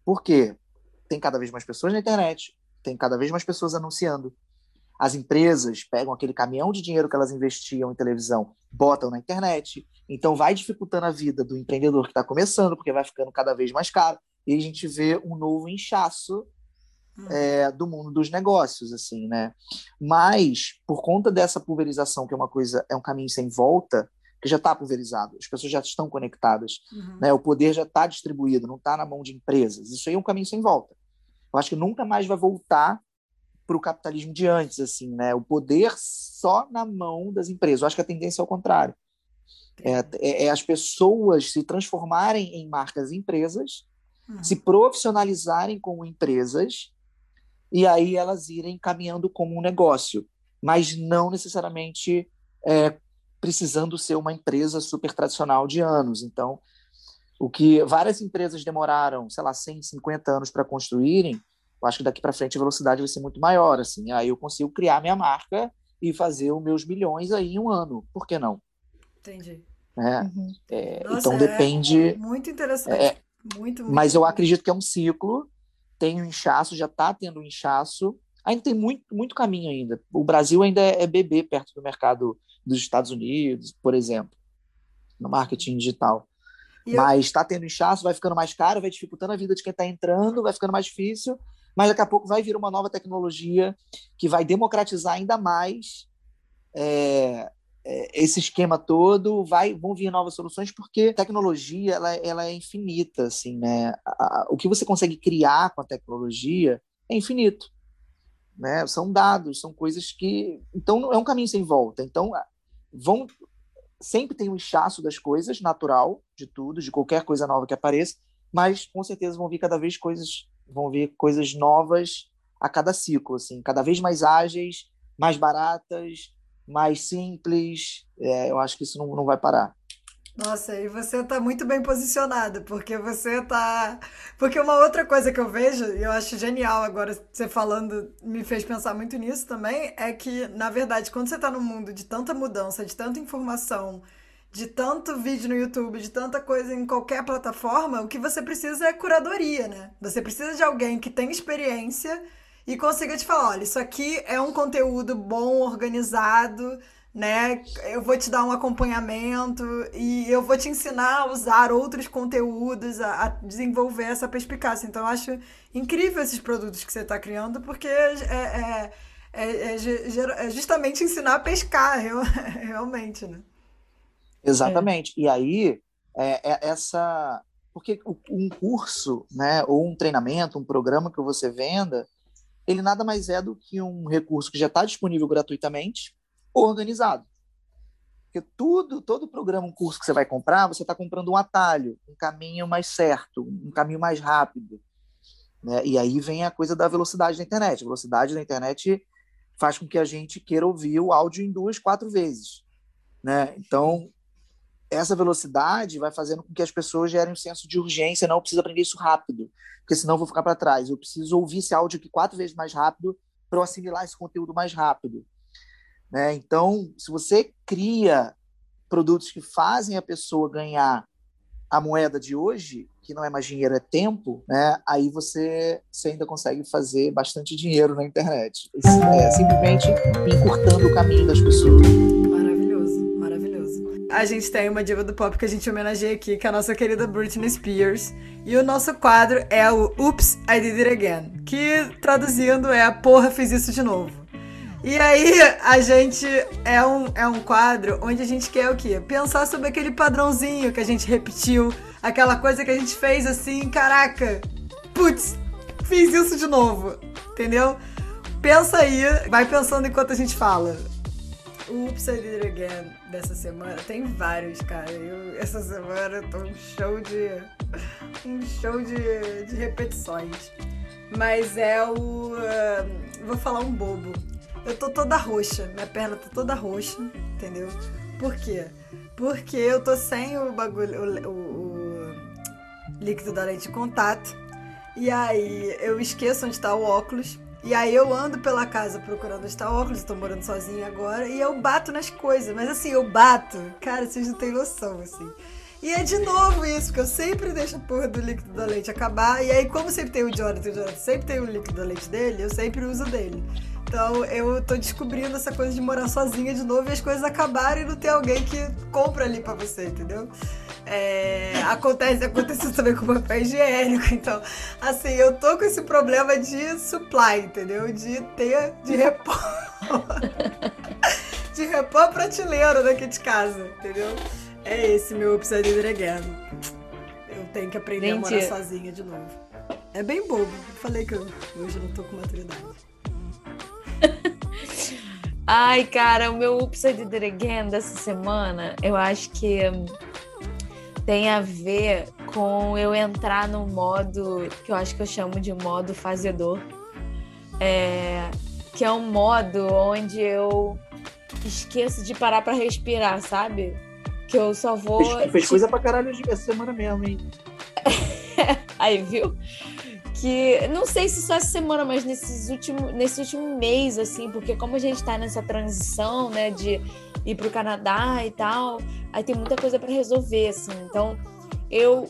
Por quê? Tem cada vez mais pessoas na internet, tem cada vez mais pessoas anunciando. As empresas pegam aquele caminhão de dinheiro que elas investiam em televisão, botam na internet. Então vai dificultando a vida do empreendedor que está começando, porque vai ficando cada vez mais caro. E a gente vê um novo inchaço hum. é, do mundo dos negócios, assim, né? Mas por conta dessa pulverização, que é uma coisa, é um caminho sem volta, que já está pulverizado, as pessoas já estão conectadas, uhum. né? O poder já está distribuído, não está na mão de empresas. Isso aí é um caminho sem volta. Eu acho que nunca mais vai voltar para o capitalismo de antes, assim, né? O poder só na mão das empresas. Eu acho que a tendência é o contrário. É, é, é as pessoas se transformarem em marcas empresas, uhum. se profissionalizarem como empresas, e aí elas irem caminhando como um negócio, mas não necessariamente é, precisando ser uma empresa super tradicional de anos. Então, o que várias empresas demoraram, sei lá, 150 anos para construírem, eu acho que daqui para frente a velocidade vai ser muito maior. Assim, aí eu consigo criar minha marca e fazer os meus milhões aí em um ano. Por que não? Entendi. Né? Uhum. É, Nossa, então é depende. Muito interessante. É, muito, muito, mas eu acredito que é um ciclo. Tem um inchaço, já está tendo um inchaço. Ainda tem muito, muito caminho ainda. O Brasil ainda é, é bebê perto do mercado dos Estados Unidos, por exemplo, no marketing digital. E mas está eu... tendo inchaço, vai ficando mais caro, vai dificultando a vida de quem está entrando, vai ficando mais difícil. Mas daqui a pouco vai vir uma nova tecnologia que vai democratizar ainda mais é, é, esse esquema todo, vai, vão vir novas soluções, porque tecnologia ela, ela é infinita, assim, né? A, a, o que você consegue criar com a tecnologia é infinito. Né? São dados, são coisas que. Então, é um caminho sem volta. Então, vão. Sempre tem um inchaço das coisas, natural, de tudo, de qualquer coisa nova que apareça, mas com certeza vão vir cada vez coisas, vão vir coisas novas a cada ciclo, assim, cada vez mais ágeis, mais baratas, mais simples. É, eu acho que isso não, não vai parar. Nossa, e você está muito bem posicionada, porque você está. Porque uma outra coisa que eu vejo, e eu acho genial agora você falando, me fez pensar muito nisso também, é que, na verdade, quando você está num mundo de tanta mudança, de tanta informação, de tanto vídeo no YouTube, de tanta coisa em qualquer plataforma, o que você precisa é curadoria, né? Você precisa de alguém que tem experiência e consiga te falar, olha, isso aqui é um conteúdo bom, organizado, né? Eu vou te dar um acompanhamento e eu vou te ensinar a usar outros conteúdos, a, a desenvolver essa perspicácia. Então, eu acho incrível esses produtos que você está criando, porque é, é, é, é, justamente ensinar a pescar, realmente, né? Exatamente. E aí, essa... Porque um curso, né, ou um treinamento, um programa que você venda, ele nada mais é do que um recurso que já está disponível gratuitamente, organizado. Porque tudo, todo programa, um curso que você vai comprar, você está comprando um atalho, um caminho mais certo, um caminho mais rápido. Né? E aí vem a coisa da velocidade da internet. A velocidade da internet faz com que a gente queira ouvir o áudio em duas, quatro vezes. Né? Então, essa velocidade vai fazendo com que as pessoas gerem um senso de urgência, não, eu preciso aprender isso rápido, porque senão eu vou ficar para trás. Eu preciso ouvir esse áudio aqui quatro vezes mais rápido para eu assimilar esse conteúdo mais rápido. Né? Então, se você cria produtos que fazem a pessoa ganhar a moeda de hoje, que não é mais dinheiro, é tempo, né? aí você, você ainda consegue fazer bastante dinheiro na internet. É simplesmente encurtando o caminho das pessoas. A gente tem uma diva do pop que a gente homenageia aqui, que é a nossa querida Britney Spears. E o nosso quadro é o Oops, I Did It Again. Que, traduzindo, é a porra, fiz isso de novo. E aí, a gente é um, é um quadro onde a gente quer o quê? Pensar sobre aquele padrãozinho que a gente repetiu, aquela coisa que a gente fez assim, caraca, putz, fiz isso de novo, entendeu? Pensa aí, vai pensando enquanto a gente fala. Oops, I Did It Again dessa semana, tem vários, cara. Eu, essa semana eu tô um show de. um show de, de repetições. Mas é o. Uh, vou falar um bobo. Eu tô toda roxa, minha perna tá toda roxa, entendeu? Por quê? Porque eu tô sem o bagulho, o, o, o líquido da lente de contato. E aí eu esqueço onde tá o óculos. E aí eu ando pela casa procurando estar óculos, estou morando sozinha agora, e eu bato nas coisas. Mas assim, eu bato, cara, vocês não têm noção, assim. E é de novo isso, porque eu sempre deixo a porra do líquido da leite acabar. E aí, como sempre tem o Jonathan, o Jonathan sempre tem o líquido da leite dele, eu sempre uso dele. Então eu tô descobrindo essa coisa de morar sozinha de novo e as coisas acabarem e não ter alguém que compra ali pra você, entendeu? É, acontece, aconteceu também com o papel higiênico. Então, assim, eu tô com esse problema de supply, entendeu? De ter, de repor. de repor prateleira daqui de casa, entendeu? É esse meu upside again. Eu tenho que aprender Gente. a morar sozinha de novo. É bem bobo. Falei que eu, hoje eu não tô com maturidade. Ai, cara, o meu upside again dessa semana, eu acho que tem a ver com eu entrar no modo que eu acho que eu chamo de modo fazedor. É, que é um modo onde eu esqueço de parar para respirar, sabe? Que eu só vou. Fez, fez coisa pra caralho essa semana mesmo, hein? Aí, viu? Que não sei se só essa semana, mas nesses último, nesse último mês, assim, porque como a gente tá nessa transição, né, de ir pro Canadá e tal, aí tem muita coisa para resolver, assim. Então, eu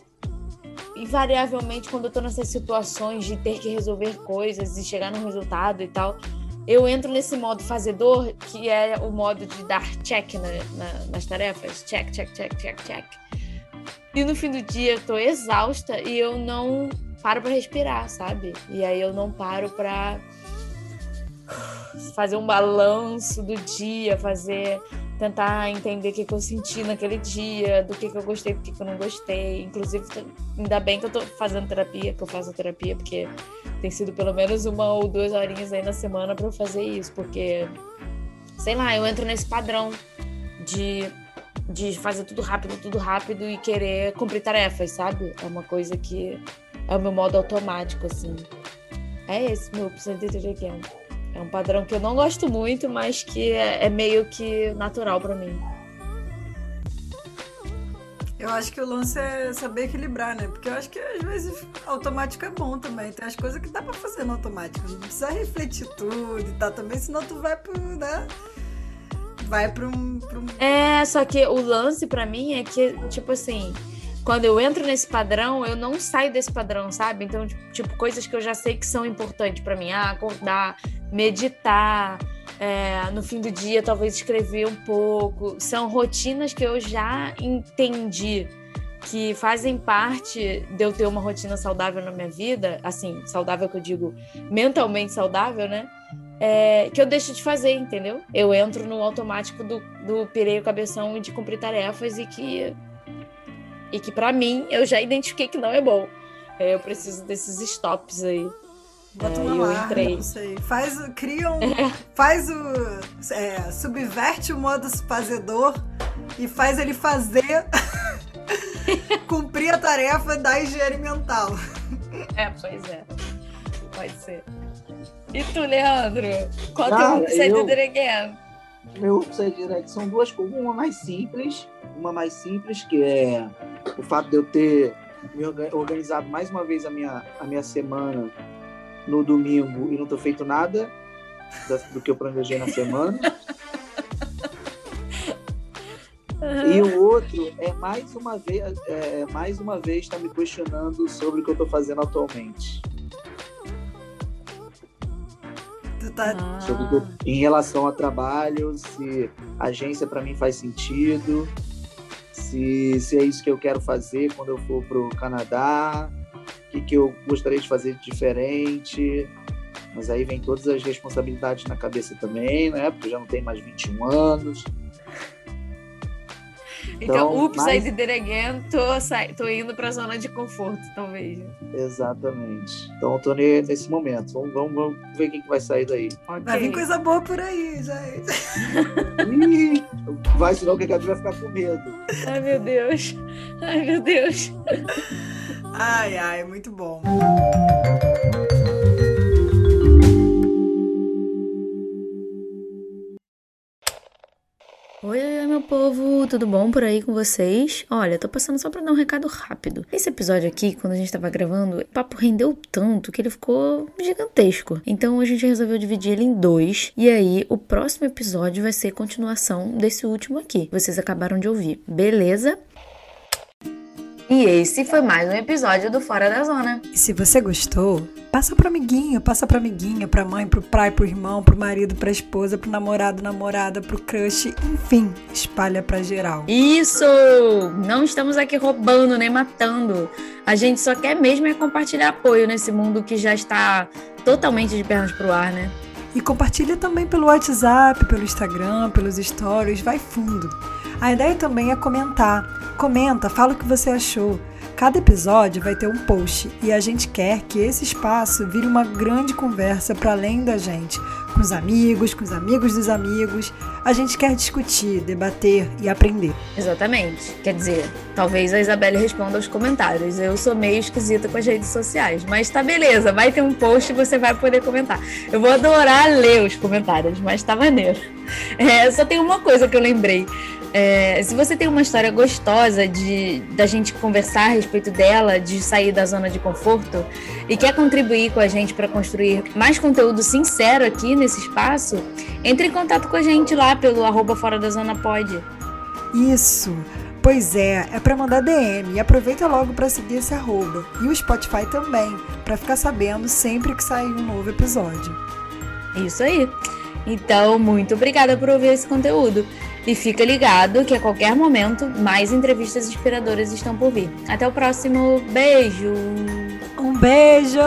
invariavelmente quando eu tô nessas situações de ter que resolver coisas e chegar no resultado e tal, eu entro nesse modo fazedor, que é o modo de dar check na, na, nas tarefas. Check, check, check, check, check. E no fim do dia eu tô exausta e eu não paro para respirar, sabe? E aí eu não paro para fazer um balanço do dia, fazer tentar entender o que, que eu senti naquele dia, do que, que eu gostei, do que, que eu não gostei. Inclusive, ainda bem que eu tô fazendo terapia, que eu faço terapia, porque tem sido pelo menos uma ou duas horinhas aí na semana para eu fazer isso, porque sei lá, eu entro nesse padrão de de fazer tudo rápido, tudo rápido e querer cumprir tarefas, sabe? É uma coisa que é o meu modo automático, assim. É esse meu percentage again. É um padrão que eu não gosto muito, mas que é, é meio que natural para mim. Eu acho que o lance é saber equilibrar, né? Porque eu acho que às vezes automático é bom também. Tem as coisas que dá pra fazer no automático. Não precisa refletir tudo e tal também, senão tu vai pro, né? Vai pra um, pra um... É, só que o lance para mim é que, tipo assim, quando eu entro nesse padrão, eu não saio desse padrão, sabe? Então, tipo, coisas que eu já sei que são importantes para mim. Ah, acordar, meditar, é, no fim do dia talvez escrever um pouco. São rotinas que eu já entendi que fazem parte de eu ter uma rotina saudável na minha vida, assim, saudável que eu digo mentalmente saudável, né? É, que eu deixo de fazer, entendeu? Eu entro no automático do, do pireio cabeção e de cumprir tarefas e que e que para mim eu já identifiquei que não é bom. É, eu preciso desses stops aí. Bota é, uma eu entrei. Faz, cria um, é. faz o, é, subverte o modo fazedor e faz ele fazer, cumprir a tarefa da higiene mental. É, pois é. Pode ser. E tu, Leandro? Qual é o upside eu... again? Meu upside direct são duas coisas. Uma mais simples, uma mais simples, que é o fato de eu ter me organizado mais uma vez a minha, a minha semana no domingo e não ter feito nada do que eu planejei na semana. Uhum. E o outro é mais uma vez, é, mais uma vez está me questionando sobre o que eu estou fazendo atualmente. Tá... Sobre, em relação ao trabalho, se a agência para mim faz sentido, se, se é isso que eu quero fazer quando eu for para o Canadá, o que, que eu gostaria de fazer de diferente. Mas aí vem todas as responsabilidades na cabeça também, né? Porque eu já não tenho mais 21 anos. Então, então ups, mas... I did again, tô, tô indo para a zona de conforto, talvez. Exatamente. Então, eu tô nesse momento. Vamos, vamos, vamos ver o que, que vai sair daí. Okay. Vai vir coisa boa por aí, gente. vai, senão o que a gente vai ficar com medo. Ai, meu Deus. Ai, meu Deus. ai, ai, muito bom. Oi, oi, meu povo, tudo bom por aí com vocês? Olha, tô passando só pra dar um recado rápido. Esse episódio aqui, quando a gente tava gravando, o papo rendeu tanto que ele ficou gigantesco. Então a gente resolveu dividir ele em dois. E aí, o próximo episódio vai ser continuação desse último aqui. Vocês acabaram de ouvir, beleza? E esse foi mais um episódio do Fora da Zona. E se você gostou, passa pro amiguinho, passa pra amiguinha, pra mãe, pro pai, pro irmão, pro marido, pra esposa, pro namorado, namorada, pro crush, enfim, espalha pra geral. Isso! Não estamos aqui roubando nem matando. A gente só quer mesmo é compartilhar apoio nesse mundo que já está totalmente de pernas pro ar, né? E compartilha também pelo WhatsApp, pelo Instagram, pelos stories, vai fundo. A ideia também é comentar. Comenta, fala o que você achou. Cada episódio vai ter um post e a gente quer que esse espaço vire uma grande conversa para além da gente, com os amigos, com os amigos dos amigos. A gente quer discutir, debater e aprender. Exatamente. Quer dizer, talvez a Isabelle responda aos comentários. Eu sou meio esquisita com as redes sociais, mas tá beleza, vai ter um post e você vai poder comentar. Eu vou adorar ler os comentários, mas tá maneiro. É, só tem uma coisa que eu lembrei. É, se você tem uma história gostosa de da gente conversar a respeito dela, de sair da zona de conforto e quer contribuir com a gente para construir mais conteúdo sincero aqui nesse espaço, entre em contato com a gente lá pelo arroba fora da zona pode. Isso. Pois é, é para mandar DM e aproveita logo para seguir esse arroba. E o Spotify também, para ficar sabendo sempre que sair um novo episódio. Isso aí. Então, muito obrigada por ouvir esse conteúdo. E fica ligado que a qualquer momento mais entrevistas inspiradoras estão por vir. Até o próximo. Beijo! Um beijo!